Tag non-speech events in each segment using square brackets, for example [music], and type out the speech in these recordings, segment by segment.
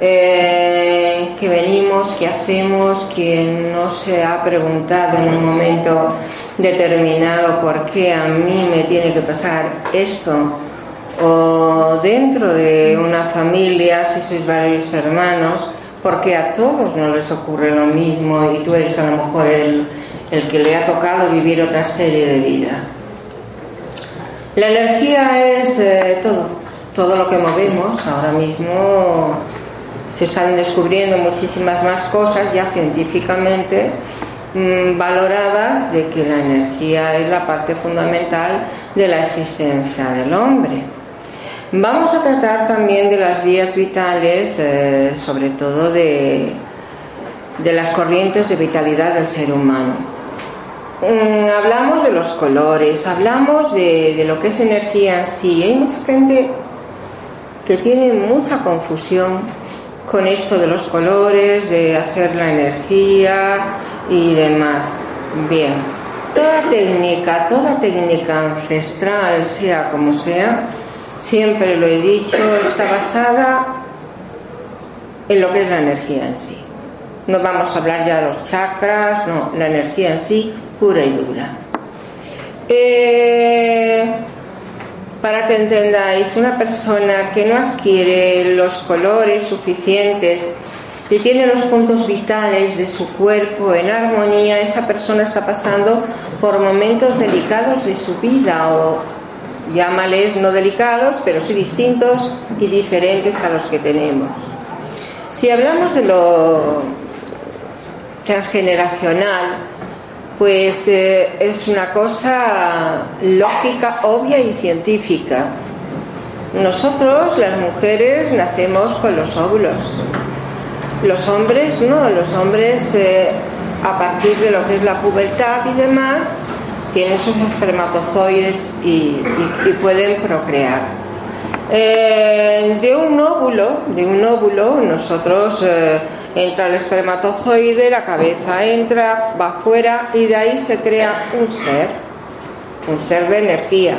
eh, que venimos, que hacemos, quien no se ha preguntado en un momento determinado por qué a mí me tiene que pasar esto, o dentro de una familia, si sois varios hermanos, porque a todos no les ocurre lo mismo y tú eres a lo mejor el, que le ha tocado vivir otra serie de vida. La energía es eh, todo, todo lo que movemos ahora mismo se están descubriendo muchísimas más cosas ya científicamente mm, valoradas de que la energía es la parte fundamental de la existencia del hombre. Vamos a tratar también de las vías vitales, eh, sobre todo de, de las corrientes de vitalidad del ser humano. Mm, hablamos de los colores, hablamos de, de, lo que es energía en sí. Hay mucha gente que tiene mucha confusión con esto de los colores, de hacer la energía y demás. Bien, toda técnica, toda técnica ancestral, sea como sea, siempre lo he dicho, está basada en lo que es la energía en sí. No vamos a hablar ya de los chakras, no, la energía en sí, pura y dura. Eh, para que entendáis, una persona que no adquiere los colores suficientes y tiene los puntos vitales de su cuerpo en armonía, esa persona está pasando por momentos delicados de su vida o llámales no delicados, pero sí distintos y diferentes a los que tenemos. Si hablamos de lo transgeneracional, pues eh, es una cosa lógica, obvia y científica. Nosotros, las mujeres, nacemos con los óvulos. Los hombres no, los hombres eh, a partir de lo que es la pubertad y demás, tienen sus espermatozoides y, pueden procrear. Eh, de un óvulo, de un óvulo, nosotros entra el espermatozoide, la cabeza entra, va afuera y de ahí se crea un ser, un ser de energía.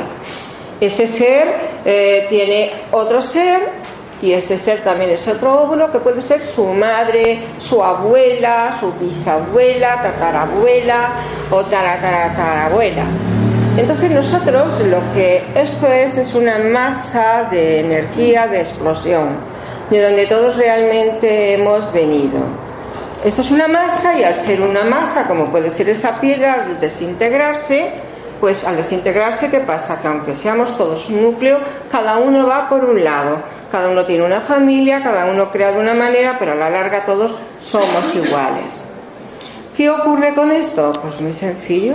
Ese ser eh, tiene otro ser y ese ser también es otro óvulo que puede ser su madre, su abuela, su bisabuela, tatarabuela o taratarabuela. Entonces nosotros lo que esto es es una masa de energía de explosión de donde todos realmente hemos venido. Esto es una masa y al ser una masa, como puede ser esa piedra, al desintegrarse, pues al desintegrarse, ¿qué pasa? Que aunque seamos todos un núcleo, cada uno va por un lado. Cada uno tiene una familia, cada uno crea de una manera, pero a la larga todos somos iguales. ¿Qué ocurre con esto? Pues muy sencillo.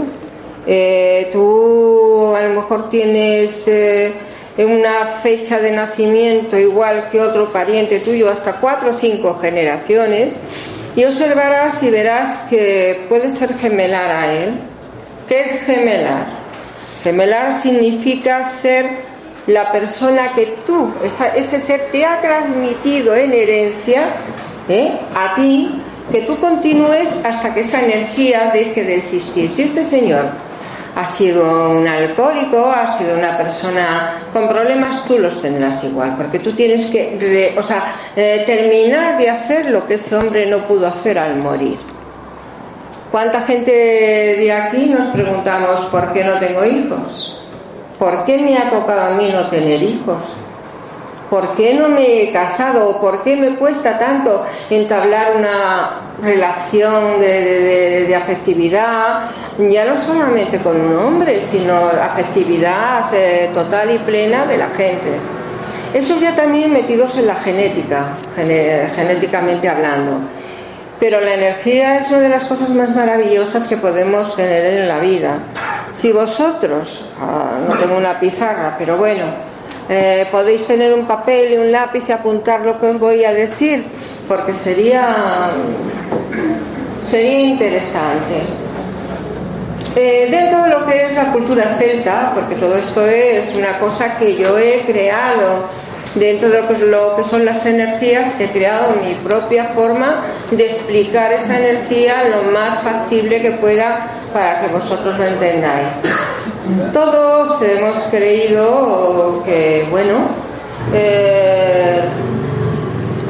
Eh, tú a lo mejor tienes... Eh, una fecha de nacimiento igual que otro pariente tuyo hasta cuatro o cinco generaciones y observarás y verás que puede ser gemelar a él. ¿Qué es gemelar? Gemelar significa ser la persona que tú, ese ser te ha transmitido en herencia ¿eh? a ti, que tú continúes hasta que esa energía deje de existir. Si este señor ha sido un alcohólico, ha sido una persona con problemas, tú los tendrás igual, porque tú tienes que, o sea, eh, terminar de hacer lo que ese hombre no pudo hacer al morir. ¿Cuánta gente de aquí nos preguntamos por qué no tengo hijos? ¿Por qué me ha tocado a mí no tener hijos? ¿Por qué no me he casado? ¿Por qué me cuesta tanto entablar una relación de, afectividad? Ya no solamente con un hombre, sino afectividad eh, total y plena de la gente. Eso ya también metidos en la genética, genéticamente hablando. Pero la energía es una de las cosas más maravillosas que podemos tener en la vida. Si vosotros, ah, no tengo una pizarra, pero bueno, eh, podéis tener un papel y un lápiz y apuntar lo que os voy a decir, porque sería sería interesante. Eh, dentro de lo que es la cultura celta, porque todo esto es una cosa que yo he creado, dentro de lo que son las energías, he creado mi propia forma de explicar esa energía lo más factible que pueda para que vosotros lo entendáis. Todos hemos creído que, bueno, eh,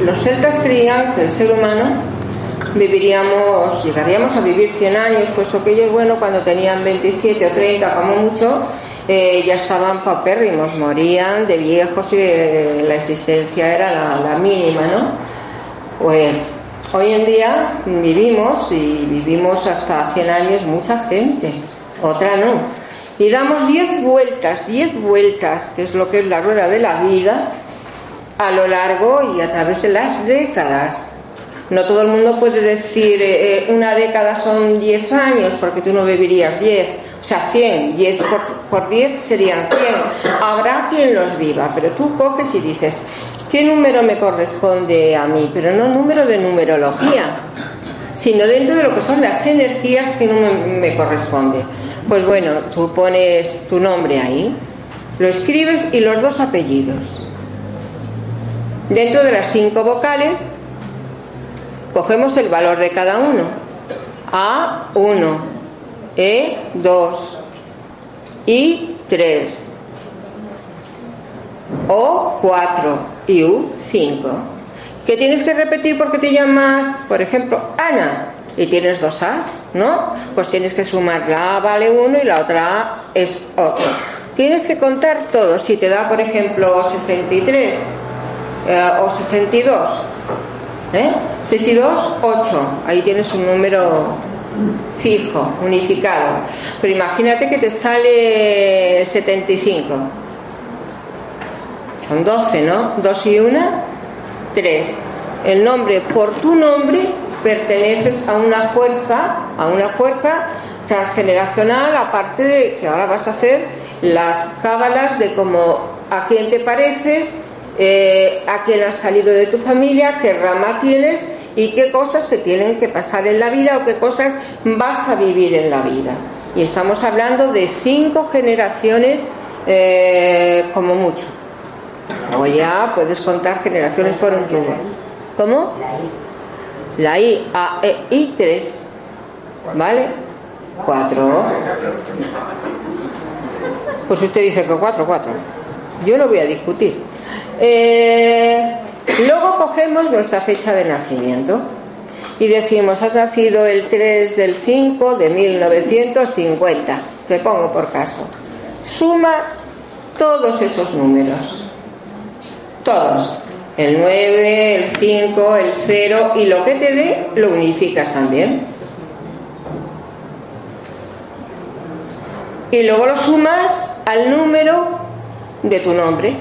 los celtas creían que el ser humano viviríamos, llegaríamos a vivir 100 años, puesto que ellos, bueno, cuando tenían 27 o 30 como mucho, eh, ya estaban papérrimos, morían de viejos y la existencia era la, la mínima, ¿no? Pues hoy en día vivimos y vivimos hasta 100 años mucha gente, otra no. Y damos 10 vueltas, 10 vueltas, que es lo que es la rueda de la vida, a lo largo y a través de las décadas. No todo el mundo puede decir eh, eh, una década son 10 años porque tú no vivirías 10, o sea, 100, 10 por, 10 serían 100. Habrá quien los viva, pero tú coges y dices, ¿qué número me corresponde a mí? Pero no número de numerología, sino dentro de lo que son las energías que no me corresponde. Pues bueno, tú pones tu nombre ahí, lo escribes y los dos apellidos. Dentro de las cinco vocales Cogemos el valor de cada uno. A1, E2, I3, O4 y U5. ¿Qué tienes que repetir porque te llamas, por ejemplo, Ana? Y tienes dos A, ¿no? Pues tienes que sumar la A vale uno y la otra A es otro. Tienes que contar todo. Si te da, por ejemplo, 63 eh, o 62, ¿Eh? 6 y 2, 8. Ahí tienes un número fijo, unificado. Pero imagínate que te sale 75. Son 12, ¿no? 2 y 1, 3. El nombre, por tu nombre, perteneces a una fuerza, a una fuerza transgeneracional, aparte de que ahora vas a hacer las cábalas de cómo a quién te pareces, eh, a quién has salido de tu familia, qué rama tienes y qué cosas te tienen que pasar en la vida o qué cosas vas a vivir en la vida. Y estamos hablando de cinco generaciones eh, como mucho. O ya puedes contar generaciones por un tubo. ¿Cómo? La I, A, E, I, 3. ¿Vale? Cuatro. Pues usted dice que cuatro, cuatro. Yo lo voy a discutir. Eh, luego cogemos nuestra fecha de nacimiento y decimos, has nacido el 3 del 5 de 1950, te pongo por caso. Suma todos esos números, todos, el 9, el 5, el 0 y lo que te dé lo unificas también. Y luego lo sumas al número de tu nombre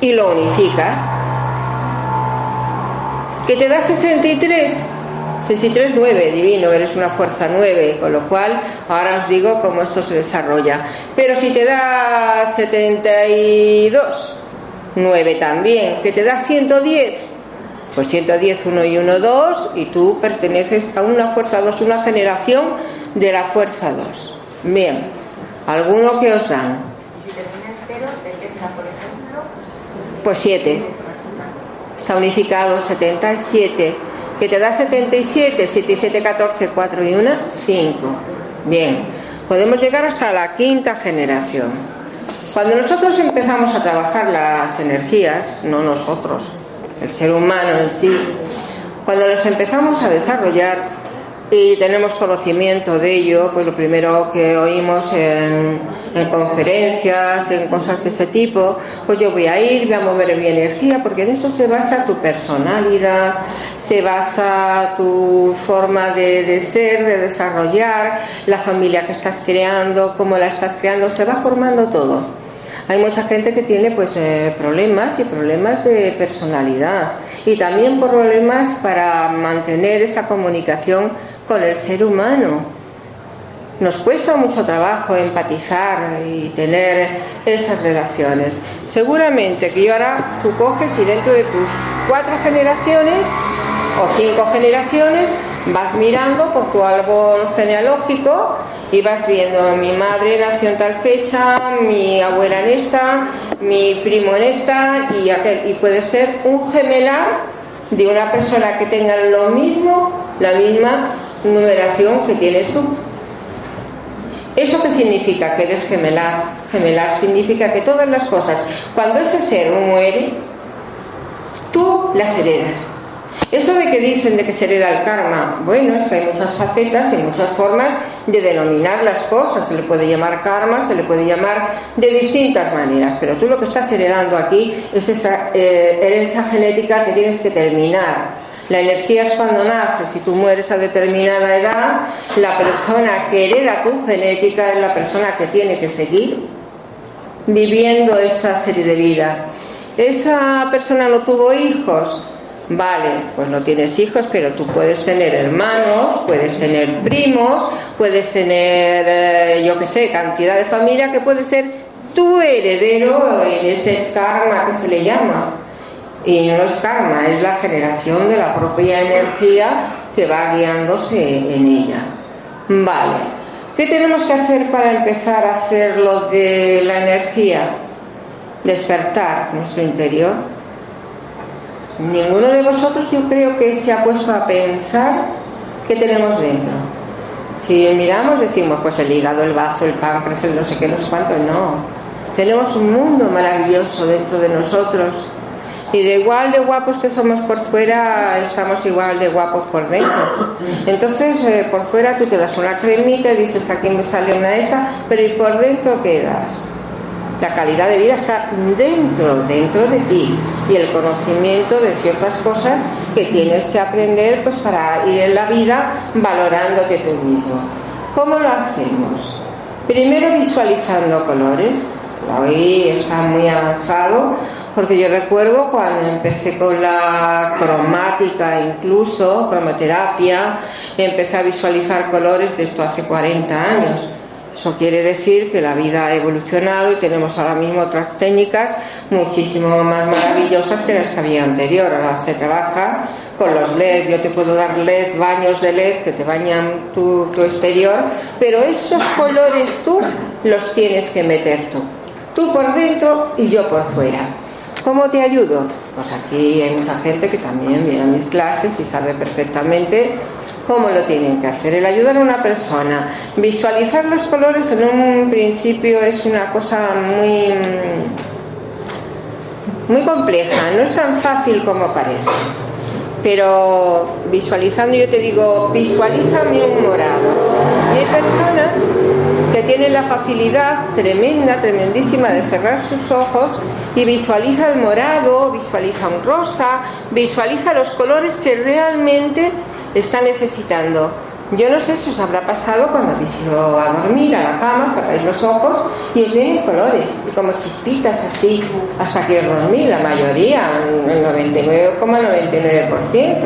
y lo unificas. Que te da 63. 63, 9, divino, eres una fuerza 9, con lo cual ahora os digo cómo esto se desarrolla. Pero si te da 72, 9 también, que te da 110, pues 110, 1 y 1, 2, y tú perteneces a una fuerza 2, una generación de la fuerza 2. Bien, ¿alguno que os dan? ¿Y si termina en 0, 70, por ejemplo? Pues 7. Está unificado 77. Que te da 77, 7 y 7, 14, 4 y 1, 5. Bien, podemos llegar hasta la quinta generación. Cuando nosotros empezamos a trabajar las energías, no nosotros, el ser humano en sí, cuando las empezamos a desarrollar, y tenemos conocimiento de ello, pues lo primero que oímos en, conferencias, en cosas de ese tipo, pues yo voy a ir, voy a mover mi energía, porque en eso se basa tu personalidad, se basa tu forma de, de, ser, de desarrollar, la familia que estás creando, cómo la estás creando, se va formando todo. Hay mucha gente que tiene pues eh, problemas y problemas de personalidad y también problemas para mantener esa comunicación con el ser humano. Nos cuesta mucho trabajo empatizar y tener esas relaciones. Seguramente que ahora tú coges y dentro de tus cuatro generaciones o cinco generaciones, vas mirando por tu árbol genealógico y vas viendo, mi madre nació en tal fecha, mi abuela en esta, mi primo en esta, y, aquel, y puede ser un gemelar de una persona que tenga lo mismo, la misma numeración que tienes tú. ¿Eso qué significa? Que eres gemelar. Gemelar significa que todas las cosas, cuando ese ser muere, tú las heredas. Eso de que dicen de que se hereda el karma, bueno, es que hay muchas facetas y muchas formas de denominar las cosas. Se le puede llamar karma, se le puede llamar de distintas maneras, pero tú lo que estás heredando aquí es esa eh, herencia genética que tienes que terminar. La energía es cuando naces, si tú mueres a determinada edad, la persona que hereda tu genética es la persona que tiene que seguir viviendo esa serie de vida. Esa persona no tuvo hijos, Vale, pues no tienes hijos, pero tú puedes tener hermanos, puedes tener primos, puedes tener, eh, yo qué sé, cantidad de familia que puede ser tu heredero en ese karma que se le llama. Y no es karma, es la generación de la propia energía que va guiándose en ella. Vale, ¿qué tenemos que hacer para empezar a hacer lo de la energía? Despertar nuestro interior Ninguno de vosotros yo creo que se ha puesto a pensar qué tenemos dentro. Si miramos decimos pues el hígado, el bazo, el páncreas, el no sé qué, no sé cuánto, no. Tenemos un mundo maravilloso dentro de nosotros y de igual de guapos que somos por fuera, estamos igual de guapos por dentro. Entonces, eh, por fuera tú te das una cremita y dices, aquí me sale una esta, pero ¿y por dentro qué das? La calidad de vida está dentro, dentro de ti y el conocimiento de ciertas cosas que tienes que aprender pues para ir en la vida valorándote tú mismo. ¿Cómo lo hacemos? Primero visualizando colores. Hoy está muy avanzado porque yo recuerdo cuando empecé con la cromática incluso, cromoterapia, empecé a visualizar colores de esto hace 40 años eso quiere decir que la vida ha evolucionado y tenemos ahora mismo otras técnicas muchísimo más maravillosas que las que había anterior. Ahora se trabaja con los LED, yo te puedo dar LED, baños de LED que te bañan tu, tu exterior, pero esos colores tú los tienes que meter tú. Tú por dentro y yo por fuera. ¿Cómo te ayudo? Pues aquí hay mucha gente que también viene a mis clases y sabe perfectamente ¿Cómo lo tienen que hacer? El ayudar a una persona. Visualizar los colores en un principio es una cosa muy, muy compleja, no es tan fácil como parece. Pero visualizando, yo te digo, visualízame un morado. Y hay personas que tienen la facilidad tremenda, tremendísima de cerrar sus ojos y visualiza el morado, visualiza un rosa, visualiza los colores que realmente está necesitando. Yo no sé si os habrá pasado cuando habéis ido a dormir a la cama, cerráis los ojos y os vienen colores, y como chispitas así, hasta que os dormís, la mayoría, el 99,99%,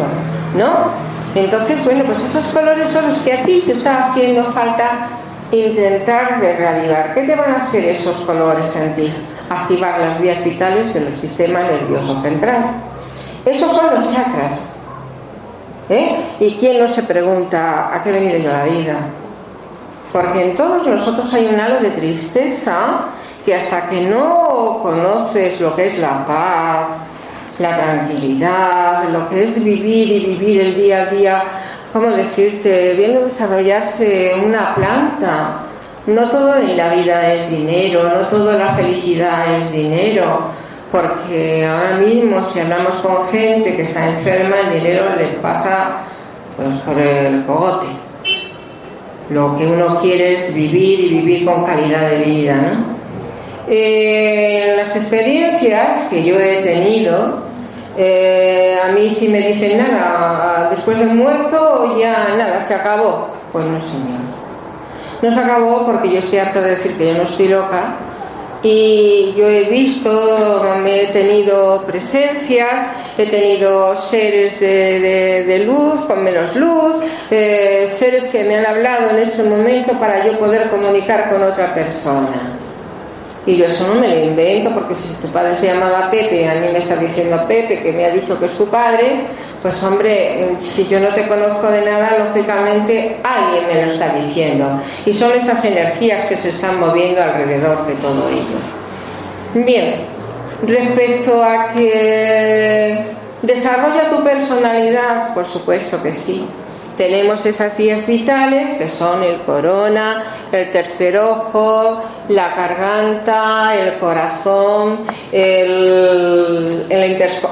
¿no? Entonces, bueno, pues esos colores son los que a ti te está haciendo falta intentar reavivar. ¿Qué te van a hacer esos colores en ti? Activar las vías vitales del sistema nervioso central. Esos son los chakras. ¿Eh? ¿Y quién no se pregunta a qué he venido yo a la vida? Porque en todos nosotros hay un halo de tristeza que hasta que no conoces lo que es la paz, la tranquilidad, lo que es vivir y vivir el día a día, ¿cómo decirte? Viendo desarrollarse una planta. No todo en la vida es dinero, no toda la felicidad es dinero porque ahora mismo si hablamos con gente que está enferma, el dinero le pasa pues, por el cogote. Lo que uno quiere es vivir y vivir con calidad de vida. ¿no? Eh, las experiencias que yo he tenido, eh, a mí si me dicen nada, después del muerto ya nada, se acabó. Pues no, señor. No se acabó porque yo estoy harta de decir que yo no estoy loca y yo he visto, me he tenido presencias, he tenido seres de, luz, con menos luz, eh, seres que me han hablado en ese momento para yo poder comunicar con otra persona. Y yo eso no me lo invento, porque si tu padre se llamaba Pepe, a mí me está diciendo Pepe, que me ha dicho que es tu padre, Pues hombre, si yo no te conozco de nada, lógicamente alguien me lo está diciendo. Y son esas energías que se están moviendo alrededor de todo ello. Bien, respecto a que desarrolla tu personalidad, por supuesto que sí. Tenemos esas vías vitales que son el corona, el tercer ojo, la garganta, el corazón, el,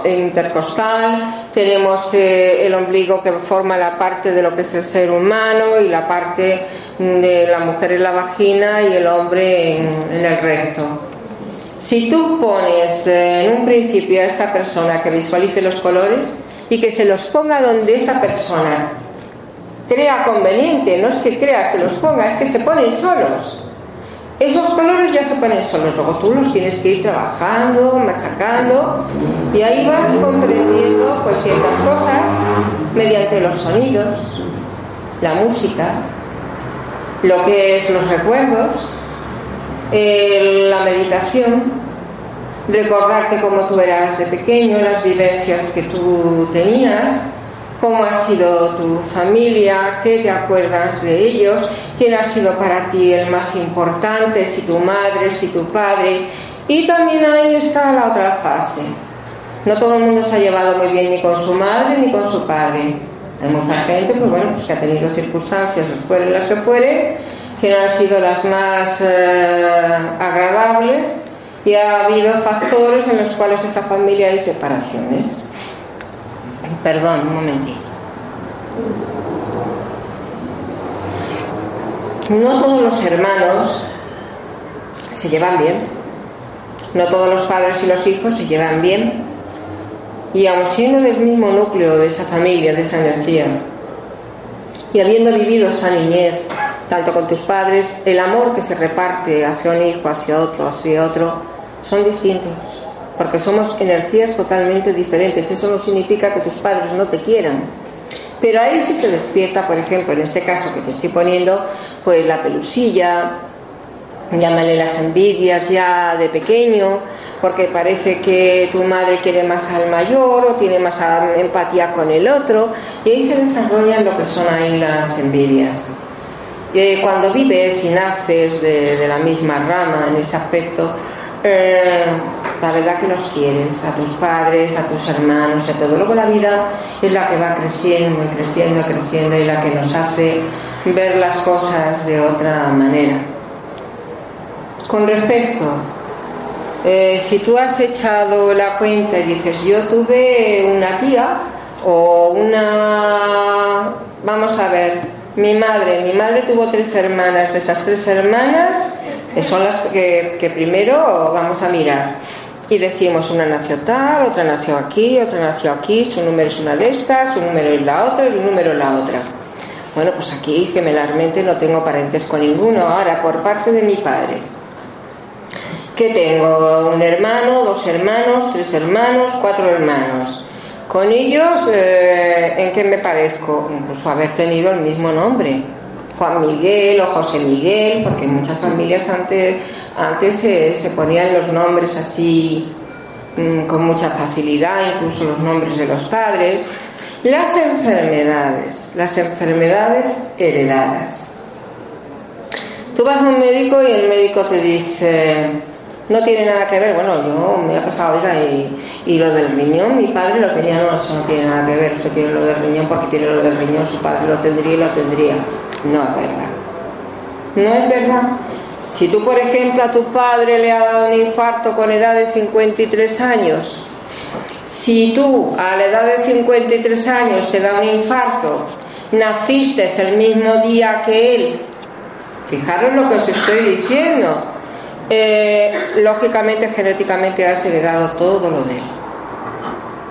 intercostal, tenemos eh, el ombligo que forma la parte de lo que es el ser humano y la parte de la mujer en la vagina y el hombre en el recto. Si tú pones eh, en un principio a esa persona que visualice los colores y que se los ponga donde esa persona crea conveniente, no es que crea, se los ponga, es que se ponen solos. Esos colores ya se ponen solos, luego tú los tienes que ir trabajando, machacando y ahí vas comprendiendo pues ciertas cosas mediante los sonidos, la música, lo que es los recuerdos, la meditación, recordarte cómo tú eras de pequeño, las vivencias que tú tenías, cómo ha sido tu familia, qué te acuerdas de ellos, quién ha sido para ti el más importante, si tu madre, si tu padre. Y también ahí está la otra fase. No todo el mundo se ha llevado muy bien ni con su madre ni con su padre. Hay mucha gente pues bueno, pues que ha tenido circunstancias, fueren las que fueren, que no han sido las más eh, agradables y ha habido factores en los cuales esa familia hay separaciones. Perdón, un momentito. No todos los hermanos se llevan bien. No todos los padres y los hijos se llevan bien. Y aun siendo del mismo núcleo de esa familia, de esa energía, y habiendo vivido esa niñez, tanto con tus padres, el amor que se reparte hacia un hijo, hacia otro, hacia otro, son distintos porque somos energías totalmente diferentes. Eso no significa que tus padres no te quieran. Pero ahí sí se despierta, por ejemplo, en este caso que te estoy poniendo, pues la pelusilla, llámale las envidias ya de pequeño, porque parece que tu madre quiere más al mayor o tiene más empatía con el otro, y ahí se desarrollan lo que son ahí las envidias. Eh, cuando vives y naces de la misma rama en ese aspecto, eh, la verdad que los quieres, a tus padres, a tus hermanos, a todo. Luego la vida es la que va creciendo y creciendo y creciendo y la que nos hace ver las cosas de otra manera. Con respecto, eh, si tú has echado la cuenta y dices, yo tuve una tía o una, vamos a ver, mi madre, mi madre tuvo tres hermanas, de esas tres hermanas, que son las que, primero vamos a mirar. Y decimos, una nació tal, otra nació aquí, otra nació aquí, su número es una de estas, su número es la otra su número es la otra. Bueno, pues aquí gemelarmente no tengo parentesco ninguno. Ahora, por parte de mi padre, que tengo un hermano, dos hermanos, tres hermanos, cuatro hermanos. Con ellos, eh, ¿en qué me parezco? Incluso haber tenido el mismo nombre. Juan Miguel o José Miguel, porque muchas familias antes, antes se, ponían los nombres así mm, con mucha facilidad, incluso los nombres de los padres. Las enfermedades, las enfermedades heredadas. Tú vas a un médico y el médico te dice, no tiene nada que ver, bueno, yo me ha pasado, oiga, y, y lo del riñón, mi padre lo tenía, no, eso no tiene nada que ver, usted tiene lo del riñón porque tiene lo del riñón, su padre lo tendría y lo tendría. No es verdad. No es verdad. Si tú, por ejemplo, a tu padre le ha dado un infarto con edad de 53 años, si tú a la edad de 53 años te da un infarto, naciste el mismo día que él, fijaros lo que os estoy diciendo, eh, lógicamente, genéticamente has heredado todo lo de él,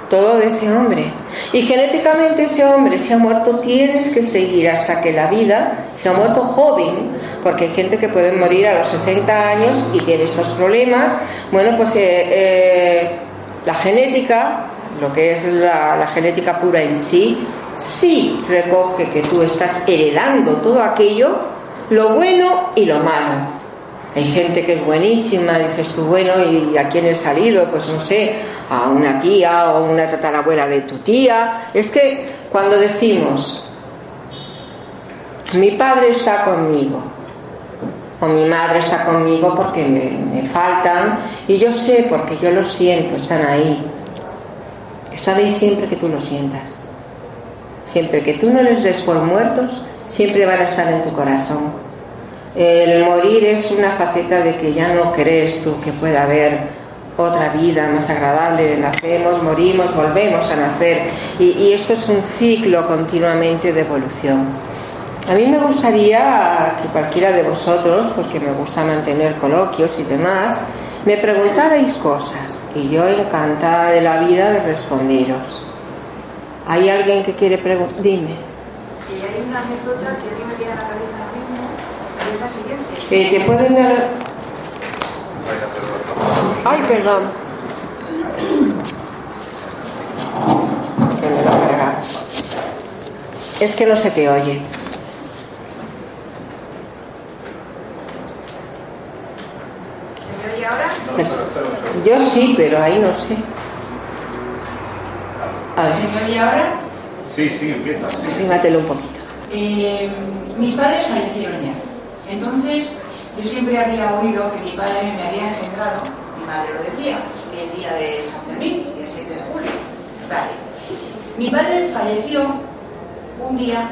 todo de ese hombre. Y genéticamente ese hombre se ha muerto, tienes que seguir hasta que la vida se ha muerto joven, porque hay gente que puede morir a los 60 años y tiene estos problemas. Bueno, pues eh, eh, la genética, lo que es la, la genética pura en sí, sí recoge que tú estás heredando todo aquello, lo bueno y lo malo. Hay gente que es buenísima, dices tú, bueno, ¿y a quién he salido? Pues no sé, a una tía o una tatarabuela de tu tía. Es que cuando decimos, mi padre está conmigo, o mi madre está conmigo porque me, faltan, y yo sé porque yo lo siento, están ahí. Están ahí siempre que tú lo sientas. Siempre que tú no les des por muertos, siempre van a estar en tu corazón. El morir es una faceta de que ya no crees tú que pueda haber otra vida más agradable. Nacemos, morimos, volvemos a nacer. Y, esto es un ciclo continuamente de evolución. A mí me gustaría que cualquiera de vosotros, porque me gusta mantener coloquios y demás, me preguntarais cosas y yo encantada de la vida de responderos. ¿Hay alguien que quiere preguntar? Dime. Hay una anécdota que a mí me viene a la cabeza ahora mismo, y es la siguiente. Eh, ¿Te pueden dar...? Ay, perdón. Que me lo he cargado. Es que no se te oye. ¿Se me oye ahora? Yo sí, pero ahí no sé. ¿Se me oye ahora? Sí, sí, empieza. arrímatelo un poquito. Eh, mis padres fallecieron ya. Entonces, yo siempre había oído que mi padre me había engendrado, mi madre lo decía, el día de San Fermín, el 7 de julio. Vale. Mi padre falleció un día,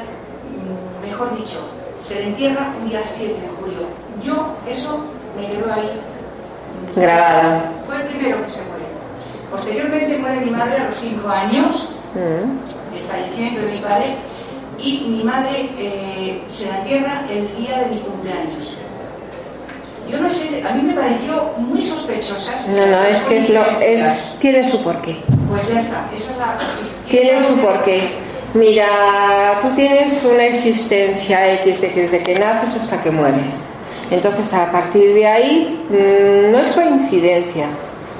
mm, mejor dicho, se le entierra un día 7 de julio. Yo, eso me quedó ahí. mm, Grabada. Fue el primero que se muere. Posteriormente muere mi madre a los 5 años Mm. el fallecimiento de mi padre y mi madre eh, se la entierra el día de mi cumpleaños. Yo no sé, a mí me pareció muy sospechosa. No, no, es que es lo, es, tiene su porqué. Pues ya está, eso es la... sí. Tiene su porqué. Mira, tú tienes una existencia X desde que naces hasta que mueres. Entonces, a partir de ahí, mm, no es coincidencia,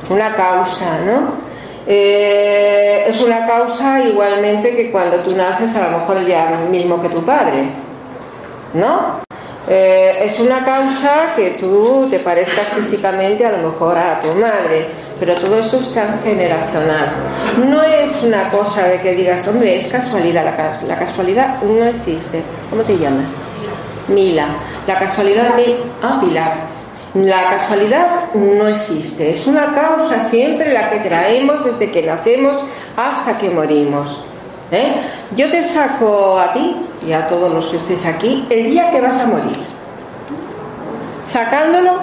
es una causa, ¿no? Eh, es una causa igualmente que cuando tú naces, a lo mejor ya mismo que tu padre, ¿no? Eh, es una causa que tú te parezcas físicamente a lo mejor a tu madre, pero todo eso es transgeneracional. No es una cosa de que digas, hombre, es casualidad, la, ca- la casualidad no existe. ¿Cómo te llamas? Mila. La casualidad, mi- ah, Pilar. La casualidad no existe, es una causa siempre la que traemos desde que nacemos hasta que morimos. ¿eh? Yo te saco a ti y a todos los que estéis aquí el día que vas a morir, sacándolo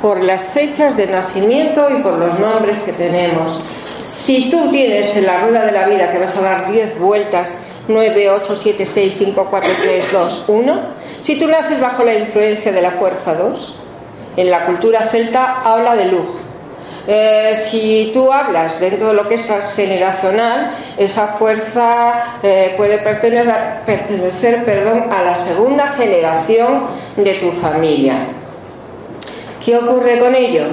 por las fechas de nacimiento y por los nombres que tenemos. Si tú tienes en la rueda de la vida que vas a dar 10 vueltas, 9, 8, 7, 6, 5, 4, 3, 2, 1, si tú naces bajo la influencia de la fuerza 2, en la cultura celta habla de luz. Eh, si tú hablas dentro de lo que es transgeneracional, esa fuerza eh, puede pertenecer, perdón, a la segunda generación de tu familia. ¿Qué ocurre con ello?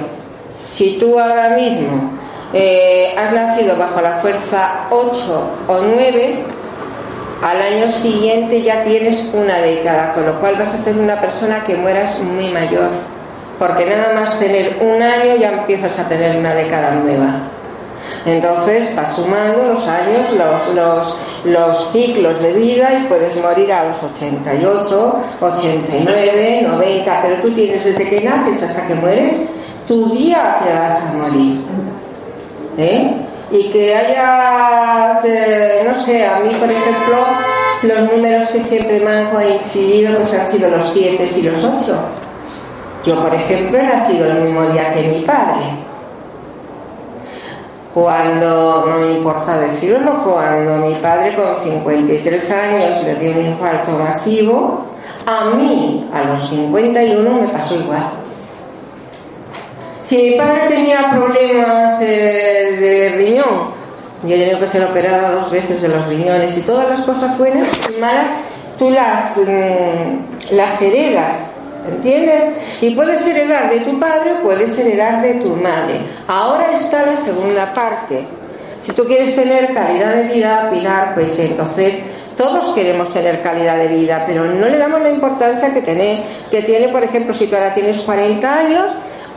Si tú ahora mismo eh, has nacido bajo la fuerza 8 o 9, al año siguiente ya tienes una década, con lo cual vas a ser una persona que mueras muy mayor, porque nada más tener un año ya empiezas a tener una década nueva. Entonces vas sumando los años, los, los, los ciclos de vida y puedes morir a los 88, 89, 90, pero tú tienes desde que naces hasta que mueres tu día que vas a morir. ¿Eh? Y que haya, eh, no sé, a mí por ejemplo, los números que siempre me han coincidido pues han sido los 7 y los 8. Yo, por ejemplo, he nacido el mismo día que mi padre. Cuando, no me importa decirlo, cuando mi padre con 53 años le dio un infarto masivo, a mí a los 51 me pasó igual. Si mi padre tenía problemas eh, de riñón, yo he tenido que ser operada dos veces de los riñones y todas las cosas buenas y malas tú las, mm, las heredas, ¿entiendes? Y puedes heredar de tu padre, puedes heredar de tu madre. Ahora está la segunda parte. Si tú quieres tener calidad de vida, Pilar, pues entonces Todos queremos tener calidad de vida, pero no le damos la importancia que tiene, que tiene por ejemplo, si tú ahora tienes 40 años,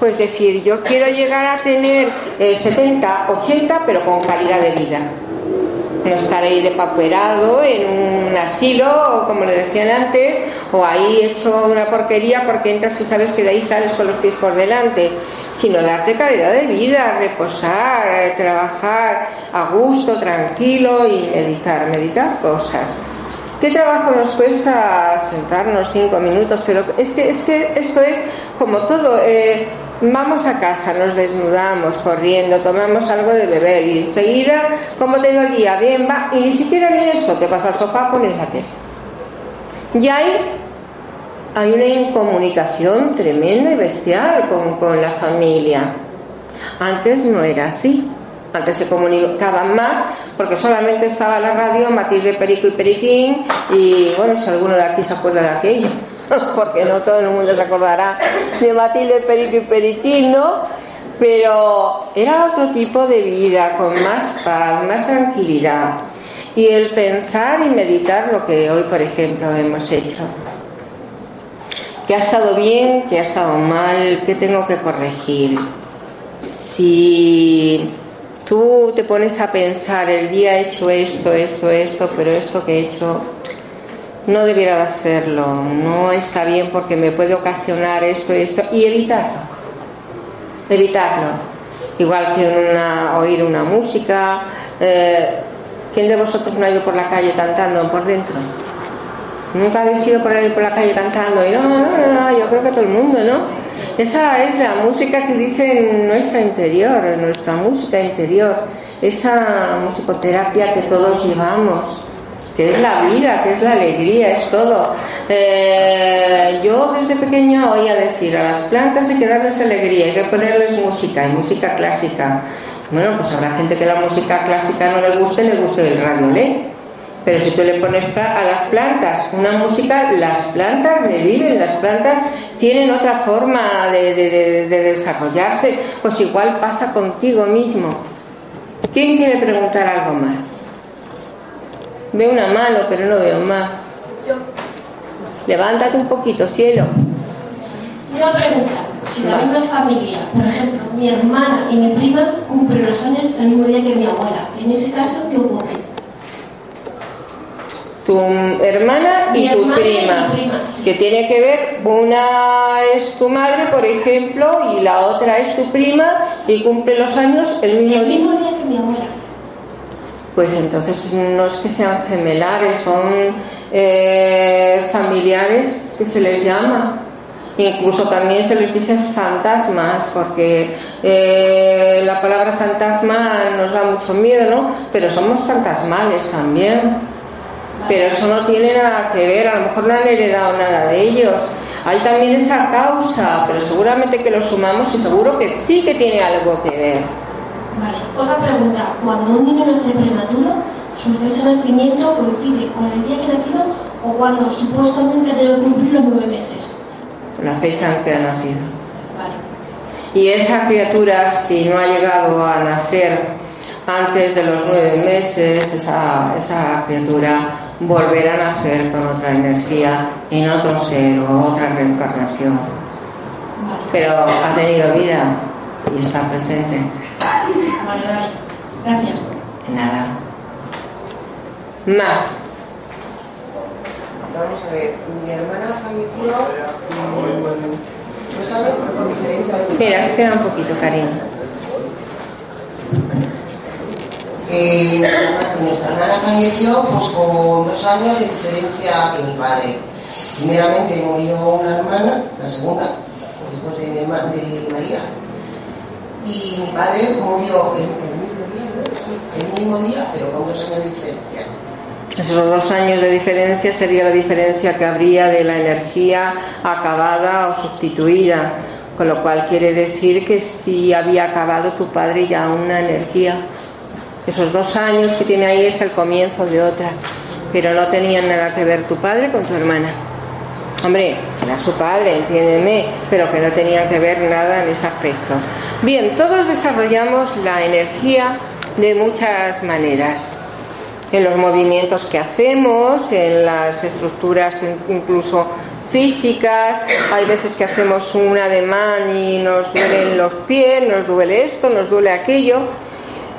pues decir, yo quiero llegar a tener 70, 80, pero con calidad de vida no estar ahí de papuerado en un asilo, como le decían antes, o ahí hecho una porquería porque entras y sabes que de ahí sales con los pies por delante, sino darte calidad de vida, reposar, trabajar a gusto, tranquilo y meditar, meditar cosas. ¿Qué trabajo nos cuesta sentarnos cinco minutos? Pero es que, es que esto es como todo. Eh, Vamos a casa, nos desnudamos corriendo, tomamos algo de beber y enseguida, como te día, bien, va, y ni siquiera ni eso, te pasa al sofá, pones la tele. Y ahí hay una incomunicación tremenda y bestial con, con la familia. Antes no era así. Antes se comunicaban más porque solamente estaba la radio Matilde Perico y Periquín y bueno, si alguno de aquí se acuerda de aquello. [laughs] porque no todo el mundo se acordará de Matilde Perico y Periquín, Pero era otro tipo de vida, con más paz, más tranquilidad. Y el pensar y meditar lo que hoy, por ejemplo, hemos hecho. ¿Qué ha estado bien? ¿Qué ha estado mal? ¿Qué tengo que corregir? Si tú te pones a pensar, el día he hecho esto, esto, esto, pero esto que he hecho no debiera de hacerlo, no está bien porque me puede ocasionar esto y esto, y evitarlo, evitarlo. Igual que una, oír una música. Eh, ¿Quién de vosotros no ha ido por la calle cantando por dentro? Nunca habéis ido por ahí por la calle cantando y no, no, no, no, yo creo que todo el mundo, ¿no? Esa es la música que dice nuestra interior, nuestra música interior, esa musicoterapia que todos llevamos que es la vida, que es la alegría, es todo. Eh, yo desde pequeña oía decir, a las plantas hay que darles alegría, hay que ponerles música, y música clásica. Bueno, pues habrá gente que la música clásica no le guste, le guste el radio ¿eh? Pero si tú le pones a las plantas una música, las plantas reviven, las plantas tienen otra forma de, de desarrollarse, pues igual pasa contigo mismo. ¿Quién quiere preguntar algo más? Veo una mano, pero no veo más. Yo. Levántate un poquito, cielo. Una pregunta. Si la misma familia, por ejemplo, mi hermana y mi prima cumplen los años el mismo día que mi abuela, en ese caso, ¿qué ocurre? Tu hermana y tu prima, que tiene que ver, una es tu madre, por ejemplo, y la otra es tu prima y cumple los años el mismo, el mismo día que mi abuela pues entonces no es que sean gemelares, son eh, familiares que se les llama. Incluso también se les dice fantasmas, porque eh, la palabra fantasma nos da mucho miedo, ¿no? Pero somos fantasmales también. Pero eso no tiene nada que ver, a lo mejor no han heredado nada de ellos. Hay también esa causa, pero seguramente que lo sumamos y seguro que sí que tiene algo que ver. Vale. Otra pregunta. Cuando un niño nace prematuro, ¿su fecha de nacimiento coincide con el día que nació o cuando supuestamente debe cumplir los nueve meses? La fecha en que ha nacido. Vale. Y esa criatura, si no ha llegado a nacer antes de los nueve meses, esa, esa criatura volverá a nacer con otra energía en otro ser o otra reencarnación. Vale. Pero ha tenido vida y está presente. Vale, vale. Gracias. Nada. Más. Vamos a ver, mi hermana falleció no sabe por diferencia de Espera, espera un poquito, cariño. Eh, nuestra hermana falleció pues con dos años de diferencia que mi padre. Primeramente murió una hermana, la segunda, después de, de María, y mi padre murió el, el mismo día, pero con dos años de diferencia. Esos dos años de diferencia sería la diferencia que habría de la energía acabada o sustituida, con lo cual quiere decir que si había acabado tu padre ya una energía. Esos dos años que tiene ahí es el comienzo de otra, pero no tenían nada que ver tu padre con tu hermana. Hombre, era su padre, entiéndeme, pero que no tenían que ver nada en ese aspecto. Bien, todos desarrollamos la energía de muchas maneras. en los movimientos que hacemos, en las estructuras incluso físicas, hay veces que hacemos un ademán y nos duelen los pies, nos duele esto, nos duele aquello.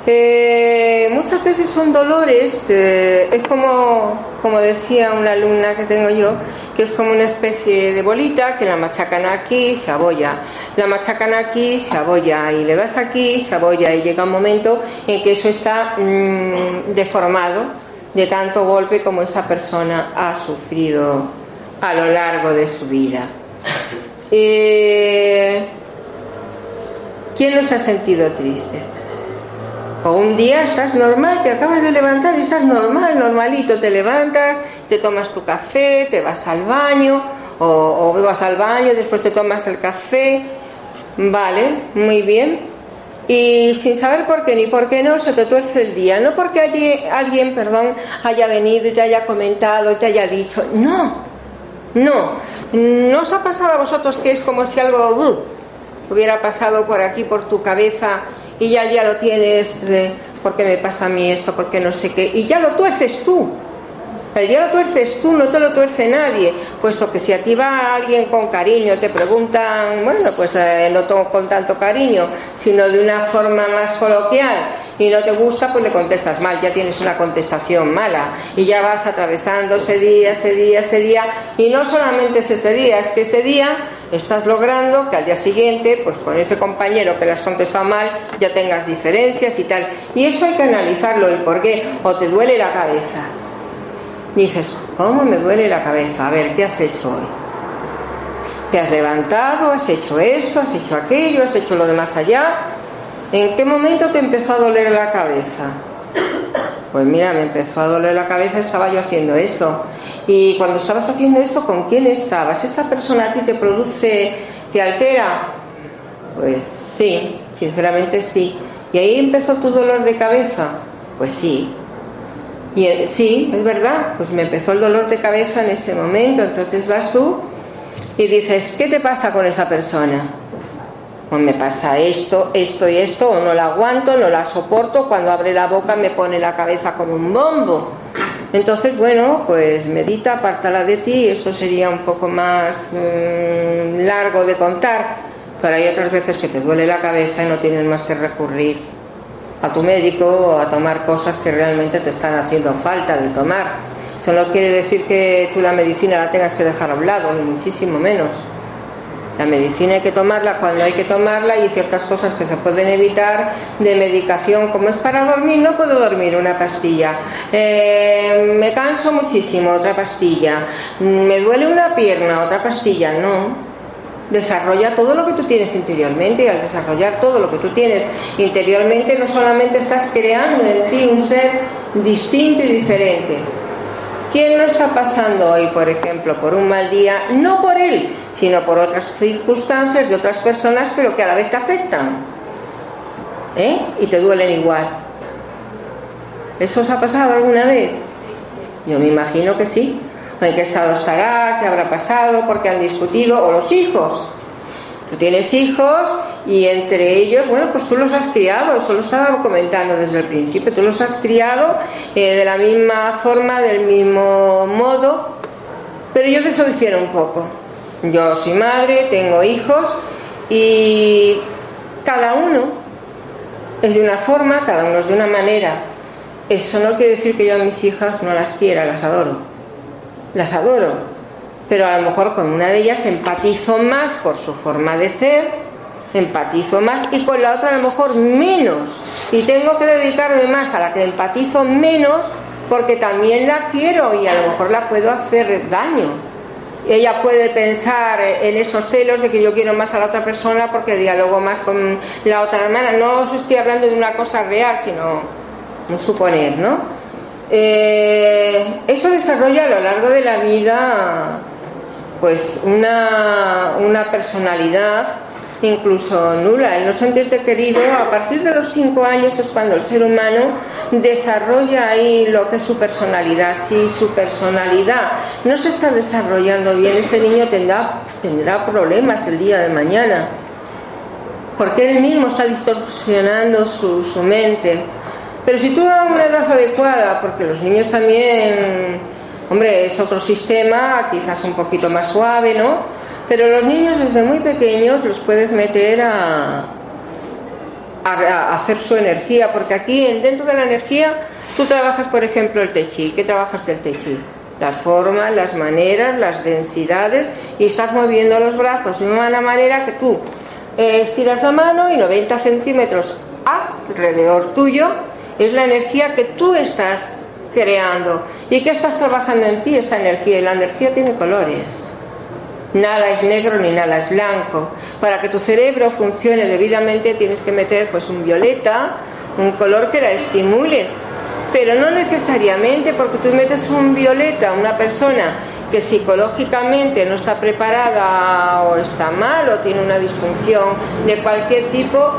Eh, muchas veces son dolores, eh, es como, como decía una alumna que tengo yo, que es como una especie de bolita que la machacan aquí, se abolla, la machacan aquí, se abolla, y le das aquí, se abolla, y llega un momento en que eso está mm, deformado de tanto golpe como esa persona ha sufrido a lo largo de su vida. Eh, ¿Quién los ha sentido triste? O un día estás normal, te acabas de levantar y estás normal, normalito, te levantas, te tomas tu café, te vas al baño, o, vas al baño, después te tomas el café, vale, muy bien, y sin saber por qué ni por qué no se te tuerce el día, no porque alguien, perdón, haya venido y te haya comentado, te haya dicho, no, no, no os ha pasado a vosotros que es como si algo uh, hubiera pasado por aquí, por tu cabeza y ya ya lo tienes, de, ¿por qué me pasa a mí esto? ¿Por qué no sé qué? Y ya lo tuerces tú. El día lo tuerces tú, no te lo tuerce nadie, puesto que si a ti va alguien con cariño, te preguntan, bueno, pues eh, no con tanto cariño, sino de una forma más coloquial y no te gusta, pues le contestas mal, ya tienes una contestación mala y ya vas atravesando ese día, ese día, ese día y no solamente es ese día, es que ese día estás logrando que al día siguiente, pues con ese compañero que le has contestado mal, ya tengas diferencias y tal. Y eso hay que analizarlo, el por qué, o te duele la cabeza dices, ¿cómo me duele la cabeza? A ver, ¿qué has hecho hoy? ¿Te has levantado? ¿Has hecho esto? ¿Has hecho aquello? ¿Has hecho lo de más allá? ¿En qué momento te empezó a doler la cabeza? Pues mira, me empezó a doler la cabeza, estaba yo haciendo esto. Y cuando estabas haciendo esto, ¿con quién estabas? ¿Esta persona a ti te produce, te altera? Pues sí, sinceramente sí. ¿Y ahí empezó tu dolor de cabeza? Pues sí, y sí, es verdad, pues me empezó el dolor de cabeza en ese momento. Entonces vas tú y dices, ¿qué te pasa con esa persona? Pues me pasa esto, esto y esto, o no la aguanto, no la soporto, cuando abre la boca me pone la cabeza como un bombo. Entonces, bueno, pues medita, apártala de ti, esto sería un poco más mm, largo de contar, pero hay otras veces que te duele la cabeza y no tienes más que recurrir a tu médico o a tomar cosas que realmente te están haciendo falta de tomar. Eso no quiere decir que tú la medicina la tengas que dejar a un lado, ni muchísimo menos. La medicina hay que tomarla cuando hay que tomarla y ciertas cosas que se pueden evitar de medicación, como es para dormir, no puedo dormir una pastilla. Eh, me canso muchísimo, otra pastilla. Me duele una pierna, otra pastilla, no desarrolla todo lo que tú tienes interiormente y al desarrollar todo lo que tú tienes interiormente no solamente estás creando en ti un ser distinto y diferente. ¿Quién no está pasando hoy, por ejemplo, por un mal día? No por él, sino por otras circunstancias de otras personas, pero que a la vez te afectan. ¿Eh? Y te duelen igual. ¿Eso os ha pasado alguna vez? Yo me imagino que sí en qué estado estará, qué habrá pasado, por qué han discutido, o los hijos. Tú tienes hijos y entre ellos, bueno, pues tú los has criado, eso lo estaba comentando desde el principio, tú los has criado eh, de la misma forma, del mismo modo, pero yo te difiero un poco. Yo soy madre, tengo hijos y cada uno es de una forma, cada uno es de una manera. Eso no quiere decir que yo a mis hijas no las quiera, las adoro las adoro, pero a lo mejor con una de ellas empatizo más por su forma de ser, empatizo más y con la otra a lo mejor menos. Y tengo que dedicarme más a la que empatizo menos porque también la quiero y a lo mejor la puedo hacer daño. Ella puede pensar en esos celos de que yo quiero más a la otra persona porque dialogo más con la otra hermana. No os estoy hablando de una cosa real, sino un suponer, ¿no? Eh, eso desarrolla a lo largo de la vida pues una, una personalidad incluso nula. El no sentirte querido, a partir de los cinco años es cuando el ser humano desarrolla ahí lo que es su personalidad. Si su personalidad no se está desarrollando bien, ese niño tendrá, tendrá problemas el día de mañana, porque él mismo está distorsionando su, su mente Pero si tú das una edad adecuada, porque los niños también, hombre, es otro sistema, quizás un poquito más suave, ¿no? Pero los niños desde muy pequeños los puedes meter a, hacer su energía, porque aquí dentro de la energía tú trabajas, por ejemplo, el techi. ¿Qué trabajas del techi? Las formas, las maneras, las densidades y estás moviendo los brazos de una manera que tú eh, estiras la mano y 90 centímetros alrededor tuyo es la energía que tú estás creando. ¿Y qué estás trabajando en ti esa energía? Y la energía tiene colores. Nada es negro ni nada es blanco. Para que tu cerebro funcione debidamente tienes que meter pues un violeta, un color que la estimule. Pero no necesariamente porque tú metes un violeta a una persona que psicológicamente no está preparada o está mal o tiene una disfunción de cualquier tipo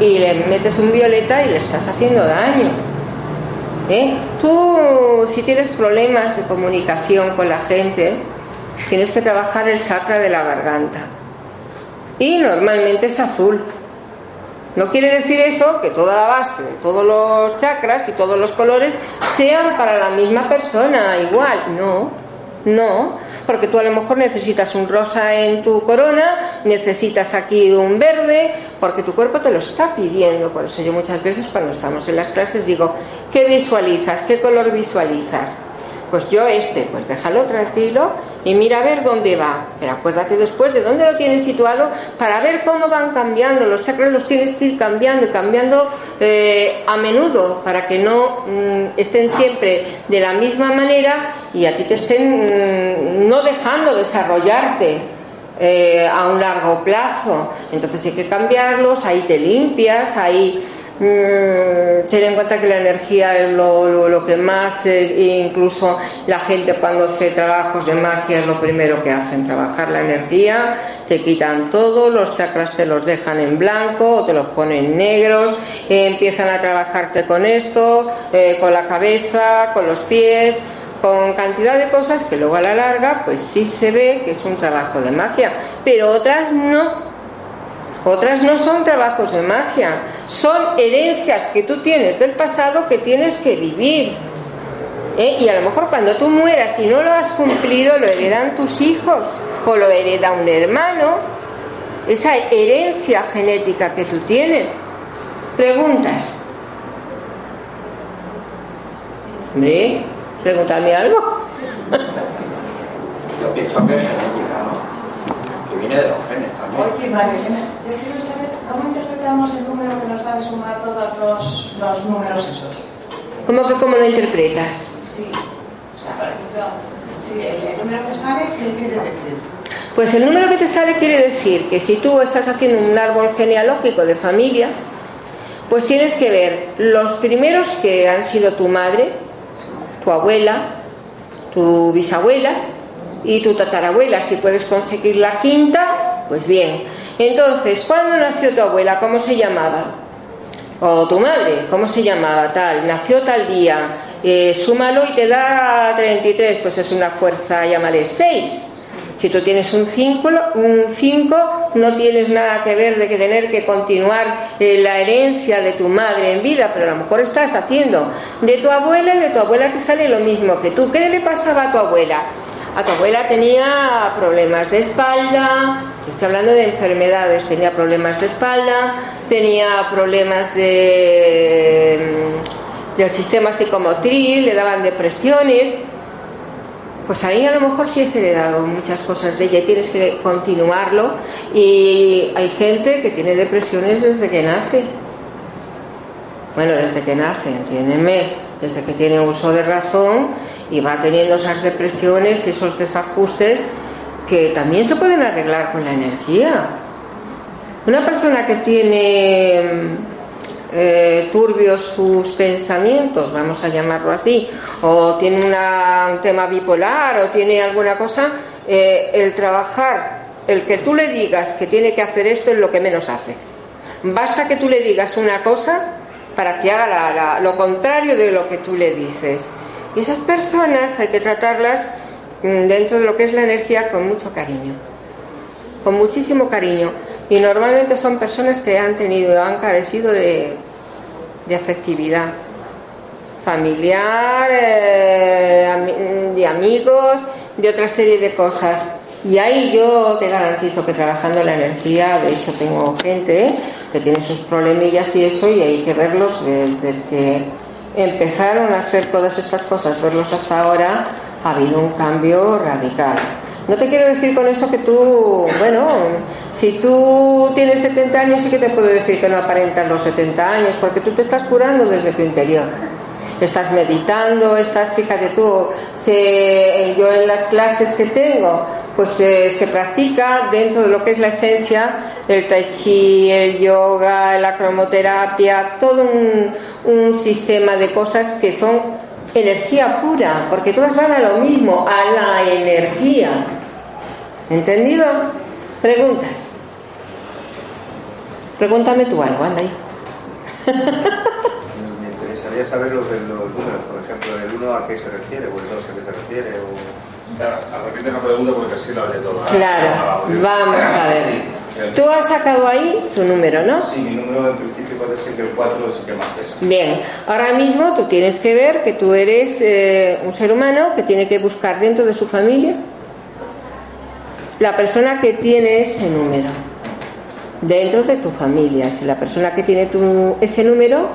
y le metes un violeta y le estás haciendo daño. ¿Eh? Tú, si tienes problemas de comunicación con la gente, tienes que trabajar el chakra de la garganta. Y normalmente es azul. No quiere decir eso que toda la base, todos los chakras y todos los colores sean para la misma persona igual. No, no, porque tú a lo mejor necesitas un rosa en tu corona, necesitas aquí un verde, porque tu cuerpo te lo está pidiendo. Por eso yo muchas veces cuando estamos en las clases digo, ¿qué visualizas? ¿Qué color visualizas? Pues yo este, pues déjalo tranquilo y mira a ver dónde va. Pero acuérdate después de dónde lo tienes situado para ver cómo van cambiando. Los chakras los tienes que ir cambiando y cambiando eh, a menudo para que no mm, estén siempre de la misma manera y a ti te estén mm, no dejando desarrollarte. Eh, a un largo plazo. Entonces hay que cambiarlos, ahí te limpias, ahí Mm, ten en cuenta que la energía es lo, que más, eh, incluso la gente cuando hace trabajos de magia es lo primero que hacen, trabajar la energía, te quitan todo, los chakras te los dejan en blanco o te los ponen negros, eh, empiezan a trabajarte con esto, eh, con la cabeza, con los pies, con cantidad de cosas que luego a la larga pues sí se ve que es un trabajo de magia, pero otras no otras no son trabajos de magia, son herencias que tú tienes del pasado que tienes que vivir. ¿Eh? Y a lo mejor cuando tú mueras y no lo has cumplido, lo heredan tus hijos o lo hereda un hermano. Esa herencia genética que tú tienes. Preguntas. Hombre, pregúntame algo. Yo pienso que es genética, ¿no? Viene de los genes también. Oye, María yo quiero saber cómo interpretamos el número que nos da de sumar todos los, los números esos. ¿Cómo que cómo lo interpretas? Sí. O sea, por ejemplo, sí, el, número que sale, ¿qué quiere decir? Pues el número que te sale quiere decir que si tú estás haciendo un árbol genealógico de familia, pues tienes que ver los primeros que han sido tu madre, tu abuela, tu bisabuela, y tu tatarabuela, si puedes conseguir la quinta, pues bien. Entonces, ¿cuándo nació tu abuela? ¿Cómo se llamaba? O tu madre, ¿cómo se llamaba? Tal, nació tal día, eh, súmalo y te da 33, pues es una fuerza, llámale 6. Si tú tienes un 5, un 5 no tienes nada que ver de que tener que continuar eh, la herencia de tu madre en vida, pero a lo mejor estás haciendo de tu abuela y de tu abuela te sale lo mismo que tú. ¿Qué le pasaba a tu abuela? A tu abuela tenía problemas de espalda, estoy hablando de enfermedades, tenía problemas de espalda, tenía problemas de, mm, del sistema psicomotriz, le daban depresiones. Pues ahí a lo mejor sí has heredado muchas cosas de ella y tienes que continuarlo. Y hay gente que tiene depresiones desde que nace. Bueno, desde que nace, entiéndeme, desde que tiene uso de razón y va teniendo esas depresiones, esos desajustes que también se pueden arreglar con la energía. Una persona que tiene eh, turbios sus pensamientos, vamos a llamarlo así, o tiene un tema bipolar o tiene alguna cosa, eh, el trabajar, el que tú le digas que tiene que hacer esto es lo que menos hace. Basta que tú le digas una cosa para que haga lo contrario de lo que tú le dices. Y esas personas hay que tratarlas mm, dentro de lo que es la energía con mucho cariño, con muchísimo cariño. Y normalmente son personas que han tenido, han carecido de, afectividad familiar, eh, de amigos, de otra serie de cosas. Y ahí yo te garantizo que trabajando la energía, de hecho tengo gente que tiene sus problemillas y eso, y hay que verlos desde que empezaron a hacer todas estas cosas, verlos hasta ahora, ha habido un cambio radical. No te quiero decir con eso que tú, bueno, si tú tienes 70 años sí que te puedo decir que no aparentas los 70 años, porque tú te estás curando desde tu interior estás meditando, estás, fíjate tú, se, yo en las clases que tengo, pues se practica dentro de lo que es la esencia el tai chi, el yoga, la cromoterapia, todo un, un sistema de cosas que son energía pura, porque todas van a lo mismo, a la energía. ¿Entendido? Preguntas. Pregúntame tú algo, anda ahí. [laughs] interesaría saber los, de los números, por ejemplo, el 1 a qué se refiere, o el 2 a qué se refiere. O... Claro, repente una pregunta porque así lo haré todo. Claro, vamos a ver. Tú has sacado ahí tu número, ¿no? Sí, mi número en principio puede ser que el 4 es el que más pesa. Bien, ahora mismo tú tienes que ver que tú eres eh, un ser humano que tiene que buscar dentro de su familia la persona que tiene ese número. Dentro de tu familia, si la persona que tiene tu, ese número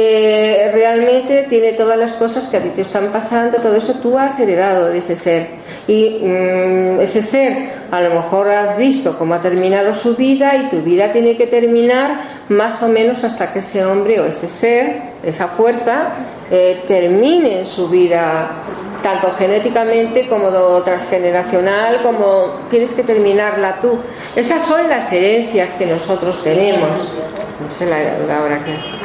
eh, realmente tiene todas las cosas que a ti te están pasando, todo eso tú has heredado de ese ser. Y mm, ese ser, a lo mejor has visto cómo ha terminado su vida y tu vida tiene que terminar más o menos hasta que ese hombre o ese ser, esa fuerza, eh, termine su vida tanto genéticamente como transgeneracional, como tienes que terminarla tú. Esas son las herencias que nosotros tenemos. No sé la, la hora que